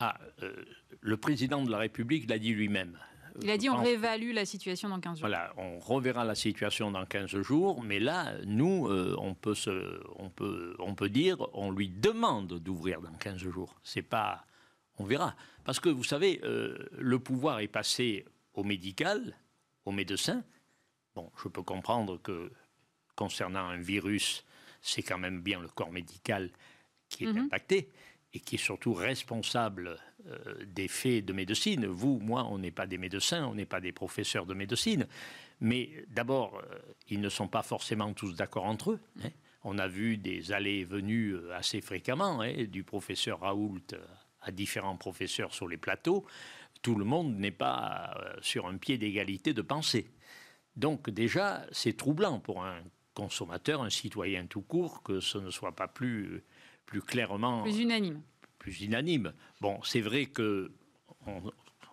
Ah, euh, le président de la République l'a dit lui-même. Il a dit on pense réévalue la situation dans 15 jours. Voilà, on reverra la situation dans 15 jours, mais là, nous, euh, on, peut se, on, peut, on peut dire, on lui demande d'ouvrir dans 15 jours. C'est pas. On verra. Parce que vous savez, euh, le pouvoir est passé au médical, au médecin. Bon, je peux comprendre que concernant un virus, c'est quand même bien le corps médical qui est Mhm. impacté et qui est surtout responsable des faits de médecine. Vous, moi, on n'est pas des médecins, on n'est pas des professeurs de médecine. Mais d'abord, euh, ils ne sont pas forcément tous d'accord entre eux. hein. On a vu des allées et venues euh, assez fréquemment, hein, du professeur Raoult euh, à différents professeurs sur les plateaux. Tout le monde n'est pas euh, sur un pied d'égalité de pensée. Donc déjà, c'est troublant pour un consommateur, un citoyen tout court, que ce ne soit pas plus, plus clairement Plus unanime. Unanime. Bon, c'est vrai que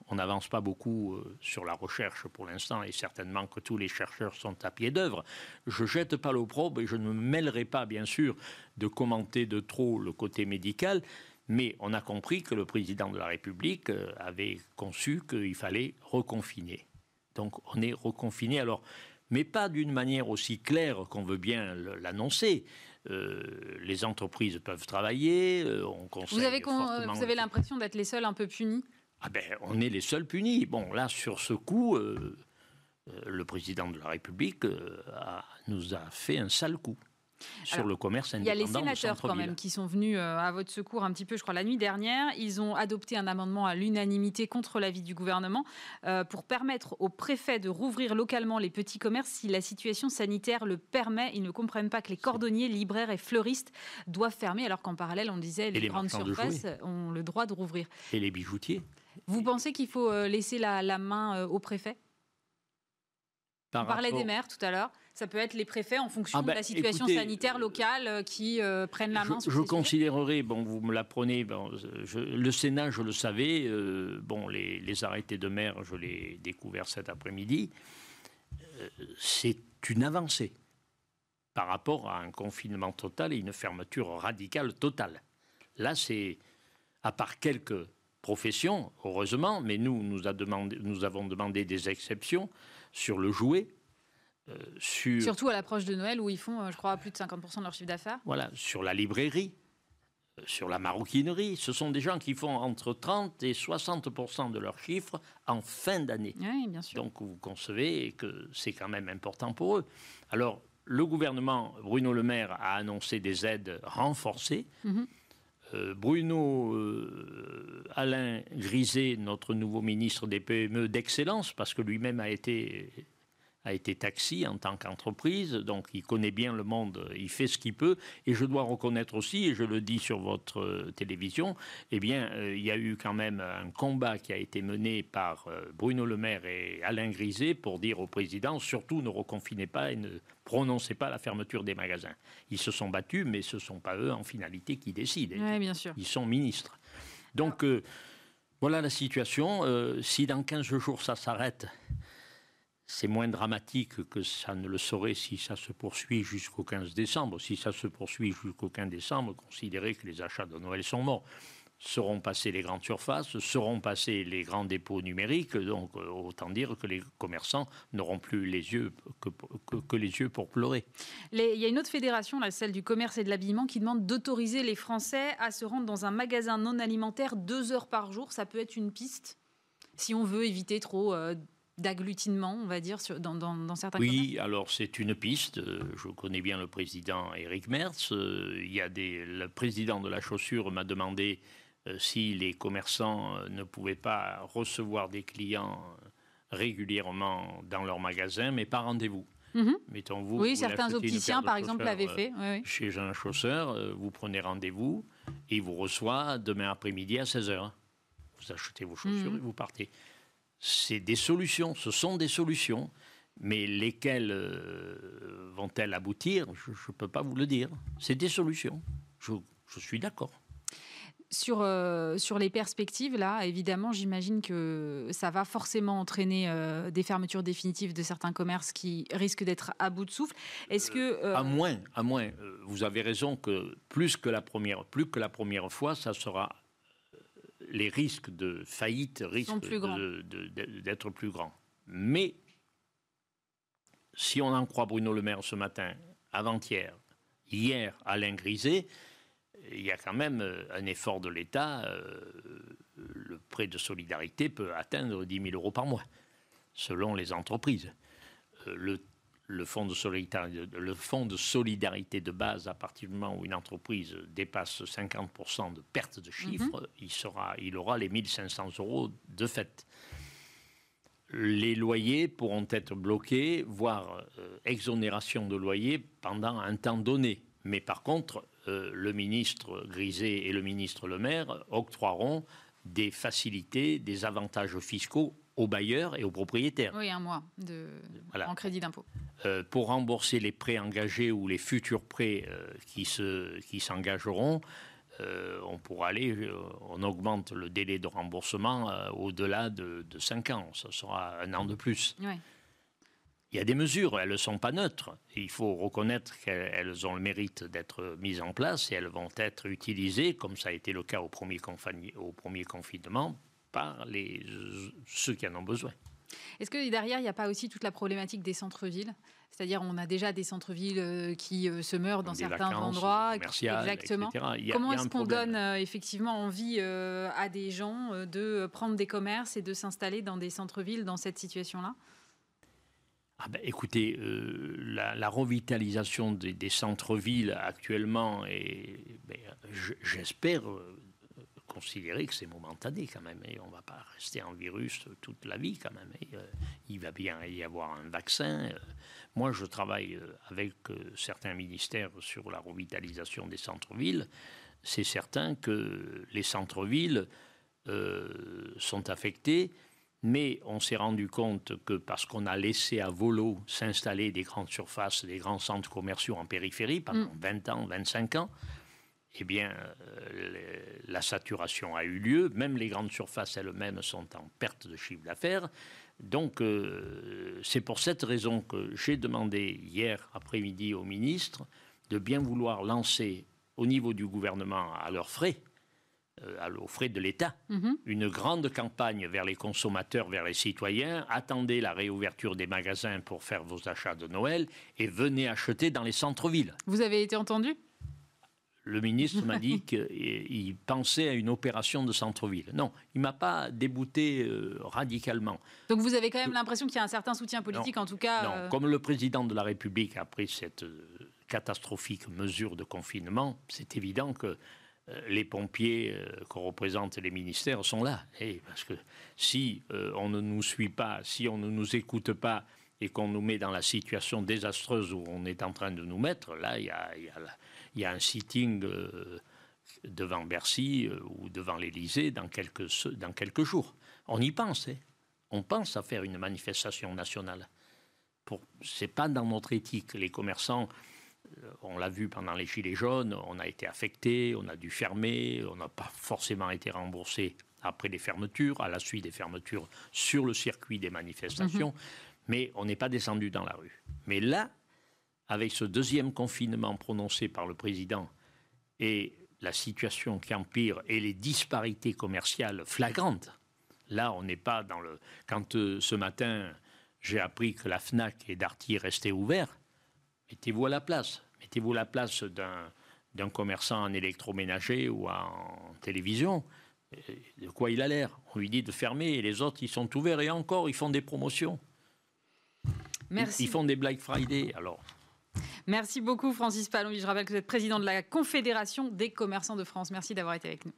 on n'avance pas beaucoup euh, sur la recherche pour l'instant et certainement que tous les chercheurs sont à pied d'œuvre. Je jette pas l'opprobre et je ne me mêlerai pas, bien sûr, de commenter de trop le côté médical. Mais on a compris que le président de la République euh, avait conçu qu'il fallait reconfiner. Donc on est reconfiné. Alors, mais pas d'une manière aussi claire qu'on veut bien l'annoncer. Euh, les entreprises peuvent travailler. euh, on conseille Vous avez, euh, fortement- vous avez l'impression d'être les seuls un peu punis? Ah ben, on est les seuls punis. Bon, là, sur ce coup, euh, le président de la République a- nous a fait un sale coup sur Alors, le commerce Il y a les sénateurs quand même qui sont venus euh, à votre secours un petit peu, je crois, la nuit dernière. Ils ont adopté un amendement à l'unanimité contre l'avis du gouvernement euh, pour permettre aux préfets de rouvrir localement les petits commerces si la situation sanitaire le permet. Ils ne comprennent pas que les cordonniers, libraires et fleuristes doivent fermer alors qu'en parallèle, on disait, les, les grandes surfaces ont le droit de rouvrir. Et les bijoutiers. Vous pensez qu'il faut euh, laisser la, la main aux préfets? Par On parlait des maires tout à l'heure. Ça peut être les préfets en fonction Ah de la situation écoutez, sanitaire locale euh, qui euh, prennent la main Je, sur je considérerais, bon, vous me l'apprenez, bon, je- le Sénat, je le savais, euh, bon, les, les arrêtés de maire, je l'ai découvert cet après-midi, Euh, c'est une avancée par rapport à un confinement total et une fermeture radicale totale. Là, c'est, à part quelques professions, heureusement, mais nous, nous, a demandé, nous avons demandé des exceptions sur le jouet, euh, sur... Surtout à l'approche de Noël où ils font, euh, je crois, plus de 50% de leur chiffre d'affaires. Voilà, sur la librairie, euh, sur la maroquinerie. Ce sont des gens qui font entre 30 et 60% de leurs chiffres en fin d'année. Oui, bien sûr. Donc vous concevez que c'est quand même important pour eux. Alors le gouvernement, Bruno Le Maire, a annoncé des aides renforcées. Mhm. Bruno euh, Alain Griset, notre nouveau ministre des PME d'excellence, parce que lui-même a été, a été taxi en tant qu'entreprise, donc il connaît bien le monde, il fait ce qu'il peut. Et je dois reconnaître aussi, et je le dis sur votre euh, télévision, eh bien, euh, il y a eu quand même un combat qui a été mené par euh, Bruno Le Maire et Alain Griset pour dire au président, surtout ne reconfinez pas et ne prononcez pas la fermeture des magasins. Ils se sont battus, mais ce ne sont pas eux en finalité qui décident. Oui, bien sûr. Ils sont ministres. Donc, euh, voilà la situation. Si dans 15 jours ça s'arrête, c'est moins dramatique que ça ne le serait si ça se poursuit jusqu'au 15 décembre. Si ça se poursuit jusqu'au 15 décembre, considérez que les achats de Noël sont morts. Seront passés les grandes surfaces, seront passés les grands dépôts numériques, donc euh, autant dire que les commerçants n'auront plus les yeux que, les yeux pour pleurer. Il y a une autre fédération, là, celle du commerce et de l'habillement, qui demande d'autoriser les Français à se rendre dans un magasin non alimentaire deux heures par jour. Ça peut être une piste si on veut éviter trop euh, d'agglutinement, on va dire, sur- dans, dans- dans certains. Oui, alors c'est une piste. Je connais bien le président Éric Merz. Euh, Il y a des, le président de la chaussure m'a demandé euh, si les commerçants euh, ne pouvaient pas recevoir des clients régulièrement dans leur magasin, mais par rendez-vous. Mhm. Mettons-vous. Oui, vous certains achetez une opticiens, par exemple, l'avaient fait. Oui, oui. Chez un chausseur, vous prenez rendez-vous et il vous reçoit demain après-midi à 16h. Vous achetez vos chaussures Mhm. et vous partez. C'est des solutions, ce sont des solutions, mais lesquelles euh, vont-elles aboutir? Je ne peux pas vous le dire. C'est des solutions. Je, je suis d'accord. Sur, euh, sur les perspectives, là, évidemment, j'imagine que ça va forcément entraîner euh, des fermetures définitives de certains commerces qui risquent d'être à bout de souffle. Est-ce que à moins, à moins, vous avez raison que plus que la première, plus que la première fois, ça sera les risques de faillite risquent d'être plus grands. Mais si on en croit Bruno Le Maire ce matin, avant-hier, hier Alain Griset, il y a quand même euh, un effort de l'État. Euh, le prêt de solidarité peut atteindre 10 000 euros par mois, selon les entreprises. Euh, le, le, fonds de solidarité, le fonds de solidarité de base, à partir du moment où une entreprise dépasse 50% de perte de chiffre, mhm. il, sera, il aura les 1500 euros de fait les loyers pourront être bloqués, voire exonération de loyer pendant un temps donné. Mais par contre, euh, le ministre Griset et le ministre Le Maire octroieront des facilités, des avantages fiscaux aux bailleurs et aux propriétaires. Oui, un mois de, en crédit d'impôt. Euh, pour rembourser les prêts engagés ou les futurs prêts euh, qui, se, qui s'engageront, on pourra aller, on augmente le délai de remboursement au-delà de, de 5 ans. Ce sera un an de plus. Oui il y a des mesures, elles ne sont pas neutres. Il faut reconnaître qu'elles ont le mérite d'être mises en place et elles vont être utilisées, comme ça a été le cas au premier, au premier confinement, par les, ceux qui en ont besoin. Est-ce que derrière, il n'y a pas aussi toute la problématique des centres-villes? C'est-à-dire, on a déjà des centres-villes euh, qui euh, se meurent dans certains endroits. Exactement. Comment est-ce qu'on donne euh, effectivement envie à des gens de prendre des commerces et de s'installer dans des centres-villes dans cette situation-là? Ah ben, écoutez, euh, la, revitalisation des, centres-villes actuellement, et ben, j'espère euh, considérer que c'est momentané quand même. Et on ne va pas rester en virus toute la vie quand même. Et, euh, il va bien y avoir un vaccin. moi, je travaille avec certains ministères sur la revitalisation des centres-villes. C'est certain que les centres-villes sont affectés mais on s'est rendu compte que parce qu'on a laissé à volo s'installer des grandes surfaces, des grands centres commerciaux en périphérie pendant 20 mm. ans, 25 ans, eh bien, euh, la saturation a eu lieu. Même les grandes surfaces elles-mêmes sont en perte de chiffre d'affaires. Donc, euh, c'est pour cette raison que j'ai demandé hier après-midi au ministre de bien vouloir lancer au niveau du gouvernement à leurs frais, euh, aux frais de l'État, mhm. une grande campagne vers les consommateurs, vers les citoyens. Attendez la réouverture des magasins pour faire vos achats de Noël et venez acheter dans les centres-villes. Vous avez été entendu? Le ministre m'a dit qu'il pensait à une opération de centre-ville. Non, il m'a pas débouté euh, radicalement. Donc vous avez quand même l'impression qu'il y a un certain soutien politique, en tout cas. Non, euh, comme le président de la République a pris cette catastrophique mesure de confinement, c'est évident que euh, les pompiers euh, qu'on représente les ministères sont là. Et parce que si euh, on ne nous suit pas, si on ne nous écoute pas et qu'on nous met dans la situation désastreuse où on est en train de nous mettre, là, il y a, un sitting devant Bercy ou devant l'Élysée dans quelques, dans quelques jours. On y pense. Hein. On pense à faire une manifestation nationale. Ce n'est pas dans notre éthique. Les commerçants euh, on l'a vu pendant les Gilets jaunes, on a été affecté, on a dû fermer, on n'a pas forcément été remboursé après les fermetures, à la suite des fermetures sur le circuit des manifestations, mhm. mais on n'est pas descendu dans la rue. Mais là, avec ce deuxième confinement prononcé par le président et la situation qui empire et les disparités commerciales flagrantes, là, on n'est pas dans le... Quand euh, ce matin, j'ai appris que la FNAC et Darty restaient ouverts, mettez-vous à la place. Mettez-vous à la place d'un commerçant en électroménager ou en télévision. De quoi il a l'air? On lui dit de fermer et les autres, ils sont ouverts et encore, ils font des promotions. Merci. Ils, font des Black Friday. Alors, Merci beaucoup, Francis Palon. Je rappelle que vous êtes président de la Confédération des commerçants de France. Merci d'avoir été avec nous.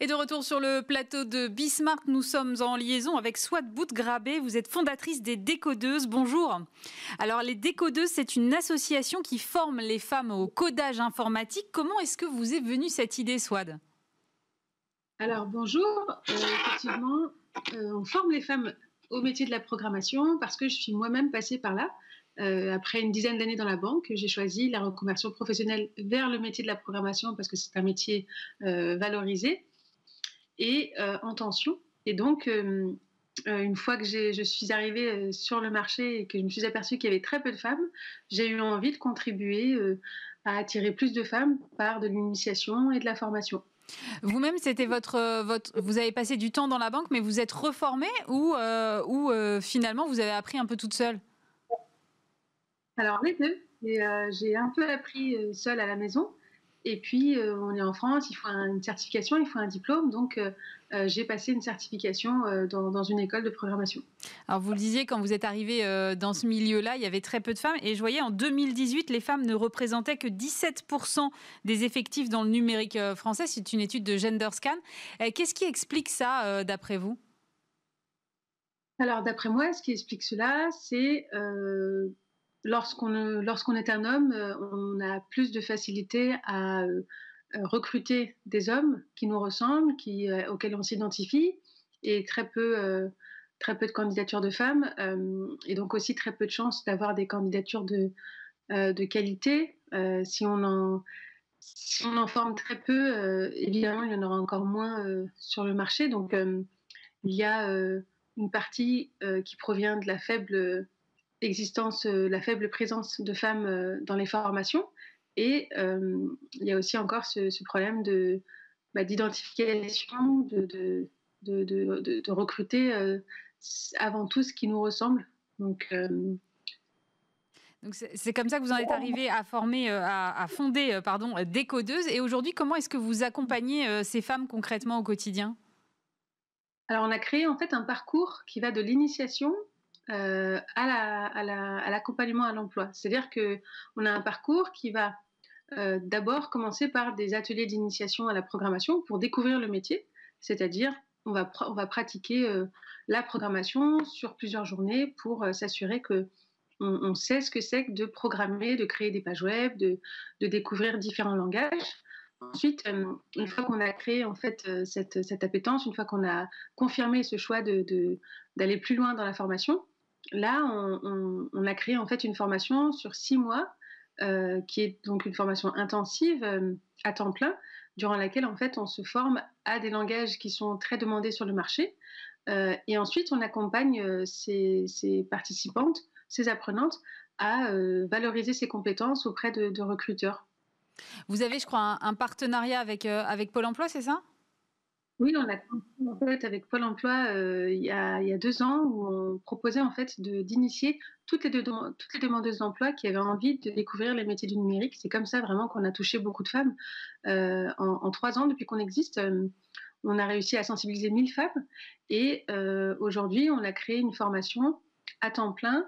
Et de retour sur le plateau de Bismarck, nous sommes en liaison avec Swat Boutgrabé. Vous êtes fondatrice des Décodeuses. Bonjour. Alors, les Décodeuses, c'est une association qui forme les femmes au codage informatique. Comment est-ce que vous est venue cette idée, Swad Alors, bonjour. Euh, effectivement, euh, on forme les femmes au métier de la programmation parce que je suis moi-même passée par là. Euh, après une dizaine d'années dans la banque, j'ai choisi la reconversion professionnelle vers le métier de la programmation parce que c'est un métier valorisé et en tension. Et donc, une fois que je suis arrivée sur le marché et que je me suis aperçue qu'il y avait très peu de femmes, j'ai eu envie de contribuer à attirer plus de femmes par de l'initiation et de la formation. Vous-même, c'était votre, votre, vous avez passé du temps dans la banque, mais vous êtes reformée ou, ou finalement vous avez appris un peu toute seule? Alors, les deux. Euh, j'ai un peu appris euh, seule à la maison. Et puis, euh, on est en France, il faut une certification, il faut un diplôme. Donc, j'ai passé une certification dans, une école de programmation. Alors, vous le disiez, quand vous êtes arrivé dans ce milieu-là, il y avait très peu de femmes. Et je voyais en 2018, les femmes ne représentaient que 17% des effectifs dans le numérique français. C'est une étude de GenderScan. Qu'est-ce qui explique ça, d'après vous? Alors, d'après moi, ce qui explique cela, c'est lorsqu'on lorsqu'on est un homme, euh, on a plus de facilité à euh, recruter des hommes qui nous ressemblent, euh, auxquels on s'identifie, et très peu, de candidatures de femmes, et donc aussi très peu de chances d'avoir des candidatures de, de qualité. si, on en, si on en forme très peu, évidemment, il y en aura encore moins sur le marché. Donc, il y a une partie qui provient de la faible existence, euh, la faible présence de femmes euh, dans les formations. Et euh, il y a aussi encore ce, problème de, bah, d'identification, de, de, de, de recruter avant tout ce qui nous ressemble. Donc, donc c'est comme ça que vous en êtes arrivé à former, à, fonder pardon, Décodeuse. Et aujourd'hui, comment est-ce que vous accompagnez ces femmes concrètement au quotidien? Alors on a créé en fait un parcours qui va de l'initiation euh, à l'accompagnement à l'emploi. C'est-à-dire qu'on a un parcours qui va euh, d'abord commencer par des ateliers d'initiation à la programmation pour découvrir le métier, c'est-à-dire on va, pratiquer euh, la programmation sur plusieurs journées pour s'assurer que on, sait ce que c'est que de programmer, de créer des pages web, de, découvrir différents langages. Ensuite, une fois qu'on a créé en fait cette, cette, appétence, une fois qu'on a confirmé ce choix d'aller de, plus loin dans la formation, là, on, a créé en fait une formation sur six mois, euh, qui est donc une formation intensive euh, à temps plein, durant laquelle en fait on se forme à des langages qui sont très demandés sur le marché. Euh, et ensuite, on accompagne ces, participantes, ces apprenantes, à valoriser ces compétences auprès de, recruteurs. Vous avez, je crois, un, partenariat avec, avec Pôle Emploi, c'est ça? Oui, on a en fait avec Pôle Emploi euh, il, y a, deux ans où on proposait en fait d'initier toutes les, toutes les demandeuses d'emploi qui avaient envie de découvrir les métiers du numérique. C'est comme ça vraiment qu'on a touché beaucoup de femmes euh, en, trois ans depuis qu'on existe. Euh, on a réussi à sensibiliser 1000 femmes et aujourd'hui on a créé une formation à temps plein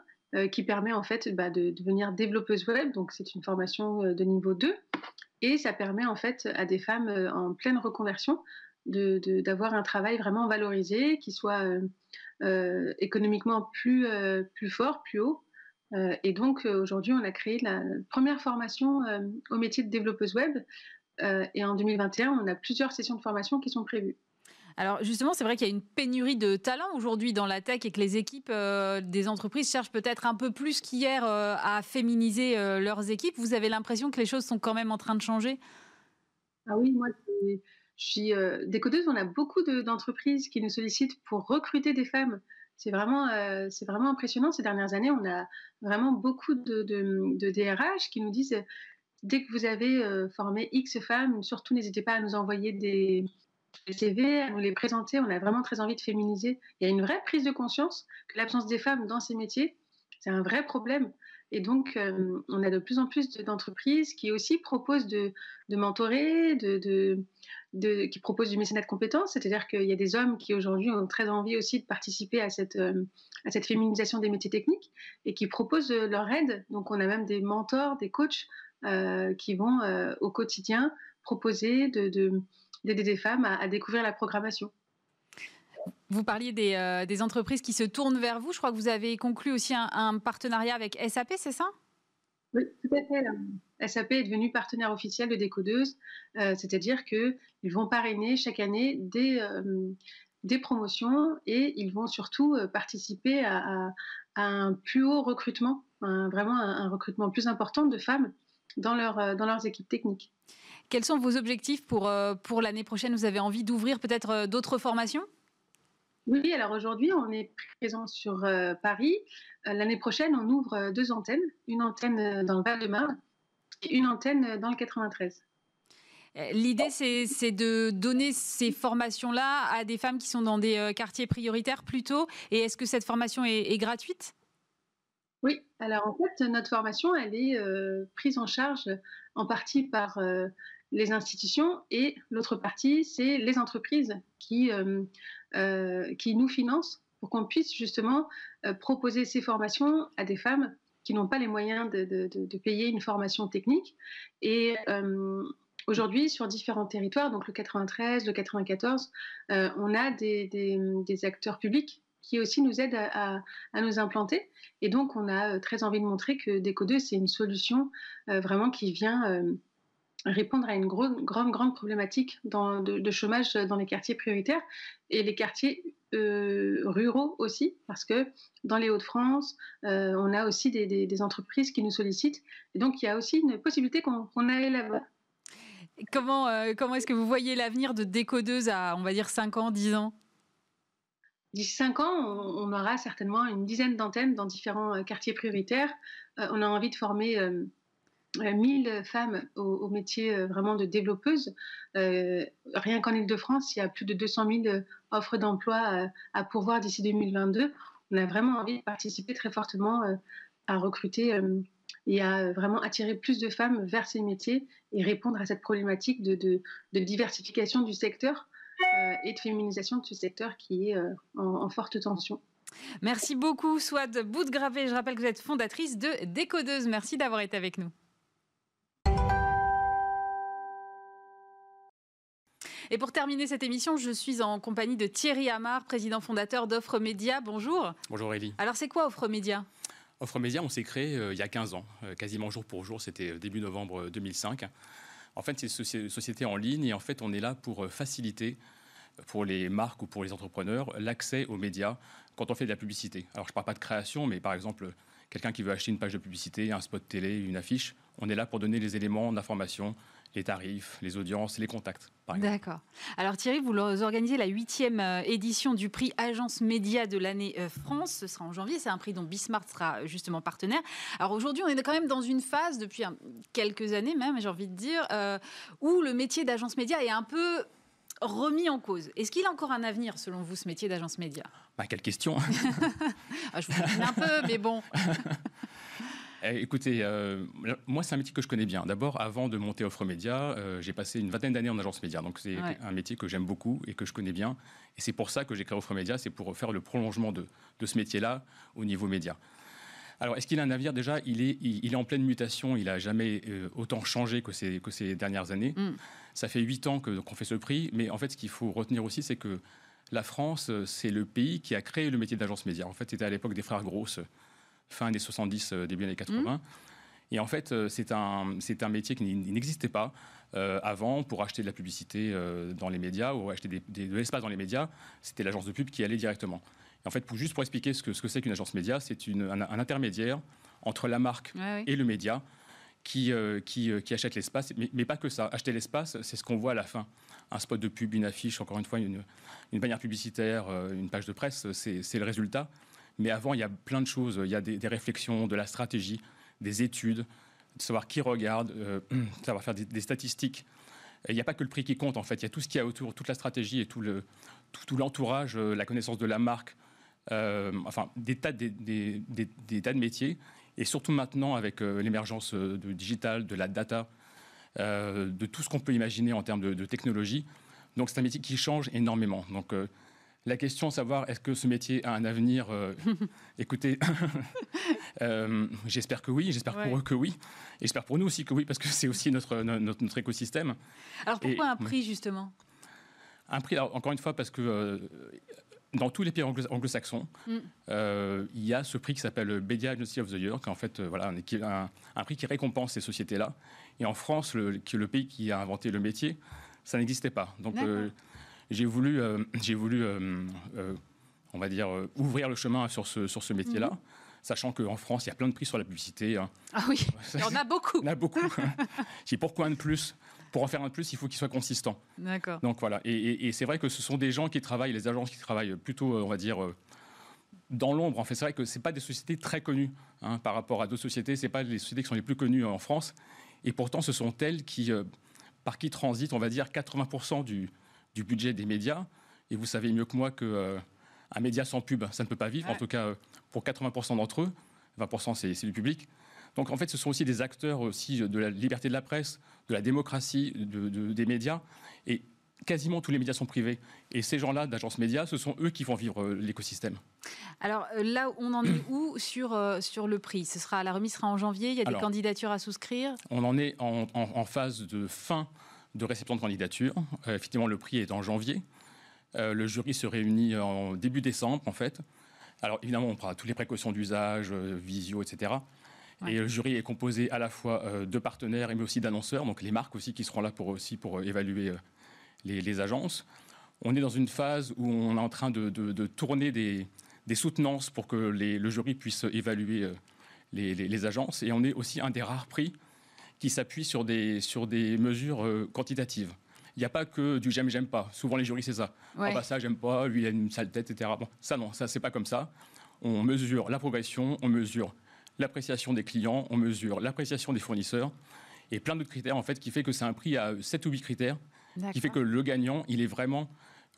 qui permet en fait bah, de, devenir développeuse web. Donc c'est une formation de niveau 2 et ça permet en fait à des femmes en pleine reconversion d'avoir un travail vraiment valorisé, qui soit euh, euh, économiquement plus, euh, plus fort, plus haut. et donc aujourd'hui, on a créé la première formation au métier de développeuse web. et en 2021, on a plusieurs sessions de formation qui sont prévues. Alors justement, c'est vrai qu'il y a une pénurie de talents aujourd'hui dans la tech et que les équipes des entreprises cherchent peut-être un peu plus qu'hier à féminiser leurs équipes. Vous avez l'impression que les choses sont quand même en train de changer? Ah oui, moi, je suis euh, décodeuse, on a beaucoup d'entreprises qui nous sollicitent pour recruter des femmes. C'est vraiment, euh, vraiment impressionnant. Ces dernières années, on a vraiment beaucoup de, de, DRH qui nous disent dès que vous avez euh, formé X femmes, surtout n'hésitez pas à nous envoyer des, CV, à nous les présenter. On a vraiment très envie de féminiser. Il y a une vraie prise de conscience que l'absence des femmes dans ces métiers, c'est un vrai problème. Et donc, on a de plus en plus d'entreprises qui aussi proposent de mentorer, de, qui proposent du mécénat de compétences, c'est-à-dire qu'il y a des hommes qui aujourd'hui ont très envie aussi de participer à cette, euh, à cette féminisation des métiers techniques et qui proposent euh, leur aide. Donc on a même des mentors, des coachs euh, qui vont au quotidien proposer d'aider de, des femmes à, découvrir la programmation. Vous parliez des, des, entreprises qui se tournent vers vous. Je crois que vous avez conclu aussi un, un partenariat avec SAP, c'est ça? Oui, tout à fait. SAP est devenu partenaire officiel de Décodeuse, euh, c'est-à-dire qu'ils vont parrainer chaque année des, euh, des promotions et ils vont surtout participer à, un plus haut recrutement, vraiment un, recrutement plus important de femmes dans, leur, dans leurs équipes techniques. Quels sont vos objectifs pour, pour l'année prochaine? Vous avez envie d'ouvrir peut-être d'autres formations? Oui, alors aujourd'hui, on est présent sur Paris. L'année prochaine, on ouvre deux antennes, une antenne dans le Val-de-Marne une antenne dans le 93. Euh, l'idée, c'est de donner ces formations-là à des femmes qui sont dans des euh, quartiers prioritaires plutôt. Et est-ce que cette formation est, gratuite? Oui, alors en fait, notre formation, elle est euh, prise en charge en partie par les institutions et l'autre partie, c'est les entreprises qui, qui nous financent pour qu'on puisse justement proposer ces formations à des femmes qui n'ont pas les moyens de, de, payer une formation technique. Et Aujourd'hui, sur différents territoires, donc le 93, le 94, euh, on a des, acteurs publics qui aussi nous aident à, nous implanter. Et donc, on a euh, très envie de montrer que Déco2, c'est une solution euh, vraiment qui vient répondre à une grande, grande, grande problématique de, chômage dans les quartiers prioritaires et les quartiers ruraux aussi, parce que dans les Hauts-de-France, on a aussi des, entreprises qui nous sollicitent. Et donc, il y a aussi une possibilité qu'on aille là-bas. Comment, euh, comment est-ce que vous voyez l'avenir de décodeuse à, on va dire, 5 ans, 10 ans? D'ici 5 ans, on, aura certainement une dizaine d'antennes dans différents euh, quartiers prioritaires. Euh, on a envie de former 1000 femmes au, métier vraiment de développeuse. rien qu'en Ile-de-France, il y a plus de 200 000 offres d'emploi à pourvoir d'ici 2022. On a vraiment envie de participer très fortement à recruter et à vraiment attirer plus de femmes vers ces métiers et répondre à cette problématique de, diversification du secteur euh, et de féminisation de ce secteur qui est euh, en, forte tension. Merci beaucoup, Swad Boudgravé. Je rappelle que vous êtes fondatrice de Décodeuse. Merci d'avoir été avec nous. Et pour terminer cette émission, je suis en compagnie de Thierry Amar, président fondateur d'Offre Média. Bonjour. Bonjour Elie. Alors c'est quoi Offre Média? Offre Média, on s'est créé euh, il y a 15 ans, euh, quasiment jour pour jour, c'était euh, début novembre 2005. En fait, c'est une société en ligne et en fait, on est là pour faciliter pour les marques ou pour les entrepreneurs l'accès aux médias quand on fait de la publicité. Alors, je ne parle pas de création, mais par exemple, quelqu'un qui veut acheter une page de publicité, un spot télé, une affiche, on est là pour donner les éléments d'information les tarifs, les audiences, les contacts. D'accord. Alors Thierry, vous organisez la huitième euh, édition du prix Agence Média de l'année euh, France. Ce sera en janvier. C'est un prix dont Bismarck sera justement partenaire. Alors aujourd'hui, on est quand même dans une phase, depuis quelques années même, j'ai envie de dire, euh, où le métier d'agence média est un peu remis en cause. Est-ce qu'il a encore un avenir, selon vous, ce métier d'agence média? Bah, Quelle question ah, Je vous un peu, mais bon. Eh, écoutez, euh, moi, c'est un métier que je connais bien. D'abord, avant de monter Offre Média, euh, j'ai passé une vingtaine d'années en agence média. Donc, c'est un métier que j'aime beaucoup et que je connais bien. Et c'est pour ça que j'ai créé Offre Média. C'est pour faire le prolongement de, ce métier-là au niveau média. Alors, est-ce qu'il a un avenir? Déjà, il est, il, est en pleine mutation. Il n'a jamais euh, autant changé que ces, que ces dernières années. Mm. Ça fait huit ans qu'on fait ce prix. Mais en fait, ce qu'il faut retenir aussi, c'est que la France, c'est le pays qui a créé le métier d'agence média. En fait, c'était à l'époque des frères Grosses fin des 70, euh, début des 80. Mmh. Et en fait, euh, c'est un, c'est un métier qui n'existait pas euh, avant pour acheter de la publicité dans les médias ou acheter des, de l'espace dans les médias. C'était l'agence de pub qui allait directement. Et en fait, pour, juste pour expliquer ce que, ce que c'est qu'une agence média, c'est un, un, intermédiaire entre la marque et le média qui, qui, qui, achète l'espace. Mais, pas que ça. Acheter l'espace, c'est ce qu'on voit à la fin. Un spot de pub, une affiche, encore une fois, une, une bannière publicitaire, une page de presse, c'est le résultat. Mais avant, il y a plein de choses. Il y a des, réflexions, de la stratégie, des études, de savoir qui regarde, euh, savoir faire des, statistiques. il n'y a pas que le prix qui compte, en fait. Il y a tout ce qu'il y a autour, toute la stratégie et tout, le, tout, l'entourage, euh, la connaissance de la marque, euh, enfin, des tas, des, des, tas de métiers. Et surtout maintenant, avec l'émergence du digital, de la data, de tout ce qu'on peut imaginer en termes de, de technologie. Donc, c'est un métier qui change énormément. Donc, la question, savoir est-ce que ce métier a un avenir euh, Écoutez, euh, j'espère que oui, j'espère pour eux que oui, et j'espère pour nous aussi que oui, parce que c'est aussi notre, notre, écosystème. Alors pourquoi un prix justement? Un prix, encore une fois, parce que euh, dans tous les pays anglo-saxons, mm. il y a ce prix qui s'appelle Media Agency of the Year, qui est en fait voilà, un, prix qui récompense ces sociétés-là. Et en France, le, qui est le pays qui a inventé le métier, ça n'existait pas. Donc j'ai voulu, j'ai voulu on va dire, ouvrir le chemin sur ce, sur ce métier-là. Mhm. Sachant qu'en France, il y a plein de prix sur la publicité. Hein. Ah oui, il y en a beaucoup. il y en a beaucoup. J'ai pourquoi un de plus pour en faire un de plus, il faut qu'il soit consistant. D'accord. Donc voilà. Et, c'est vrai que ce sont des gens qui travaillent, les agences qui travaillent plutôt, on va dire, dans l'ombre. En fait, c'est vrai que ce pas des sociétés très connues hein, par rapport à d'autres sociétés. Ce pas les sociétés qui sont les plus connues en France. Et pourtant, ce sont elles qui, euh, par qui transitent, on va dire, 80% du, du, budget des médias. Et vous savez mieux que moi que euh, un média sans pub, ça ne peut pas vivre. En tout cas, euh, pour 80% d'entre eux, 20% c'est du public. Donc en fait, ce sont aussi des acteurs aussi de la liberté de la presse, de la démocratie, de, des médias. Et quasiment tous les médias sont privés. Et ces gens-là, d'agences médias, ce sont eux qui font vivre euh, l'écosystème. Alors là, on en est où sur, euh, sur le prix? Ce sera, La remise sera en janvier, il y a des candidatures à souscrire? On en est en, phase de fin de réception de candidatures. effectivement, le prix est en janvier. le jury se réunit en début décembre, en fait. Alors évidemment, on prend toutes les précautions d'usage, visio, etc. Et le jury est composé à la fois de partenaires, mais aussi d'annonceurs, donc les marques aussi qui seront là pour, aussi pour évaluer les, agences. On est dans une phase où on est en train de, tourner des, soutenances pour que le jury puisse évaluer euh, les, agences. Et on est aussi un des rares prix qui s'appuie sur des, sur des mesures euh, quantitatives. Il n'y a pas que du j'aime, j'aime pas. Souvent, les jurys, c'est ça. Ah bah ça, j'aime pas, lui, il a une sale tête, etc. Bon, ça, non, ça, c'est pas comme ça. On mesure la progression, on mesure l'appréciation des clients, on mesure l'appréciation des fournisseurs et plein d'autres critères, en fait, qui fait que c'est un prix à 7 ou 8 critères qui fait que le gagnant, il est vraiment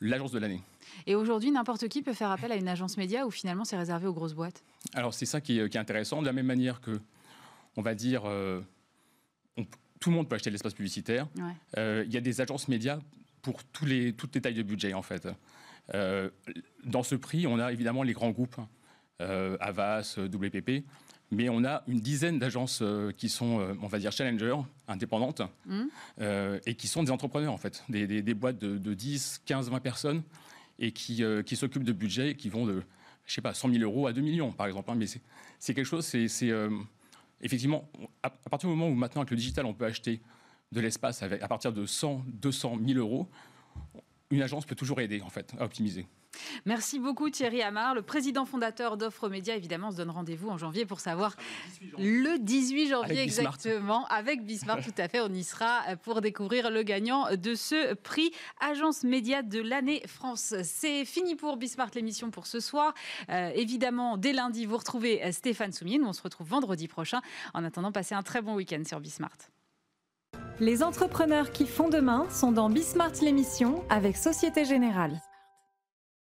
l'agence de l'année. Et aujourd'hui, n'importe qui peut faire appel à une agence média ou finalement c'est réservé aux grosses boîtes? Alors c'est ça qui est, intéressant. De la même manière que, on va dire, euh, tout le monde peut acheter l'espace publicitaire. Euh, il y a des agences médias pour tous les, toutes les tailles de budget en fait. Euh, dans ce prix, on a évidemment les grands groupes, Avas, WPP, mais on a une dizaine d'agences euh, qui sont, euh, on va dire, challenger, indépendantes, mmh. euh, et qui sont des entrepreneurs, en fait, des, boîtes de, 10, 15, 20 personnes, et qui, qui s'occupent de budgets qui vont de, je sais pas, 100 000 euros à 2 millions, par exemple. Hein. mais c'est quelque chose, c'est effectivement, à, partir du moment où maintenant, avec le digital, on peut acheter de l'espace à partir de 100, 200 000 euros, une agence peut toujours aider, en fait, à optimiser. Merci beaucoup Thierry Amar, le président fondateur d'Offre Média. Évidemment, on se donne rendez-vous en janvier pour savoir le 18 janvier exactement avec Bismarck. tout à fait, on y sera pour découvrir le gagnant de ce prix Agence Média de l'année France. C'est fini pour Bismarck l'émission pour ce soir. Euh, évidemment, dès lundi, vous retrouvez Stéphane Soumine. On se retrouve vendredi prochain. En attendant, passez un très bon week-end sur Bismart. Les entrepreneurs qui font demain sont dans Bismart l'émission avec Société Générale.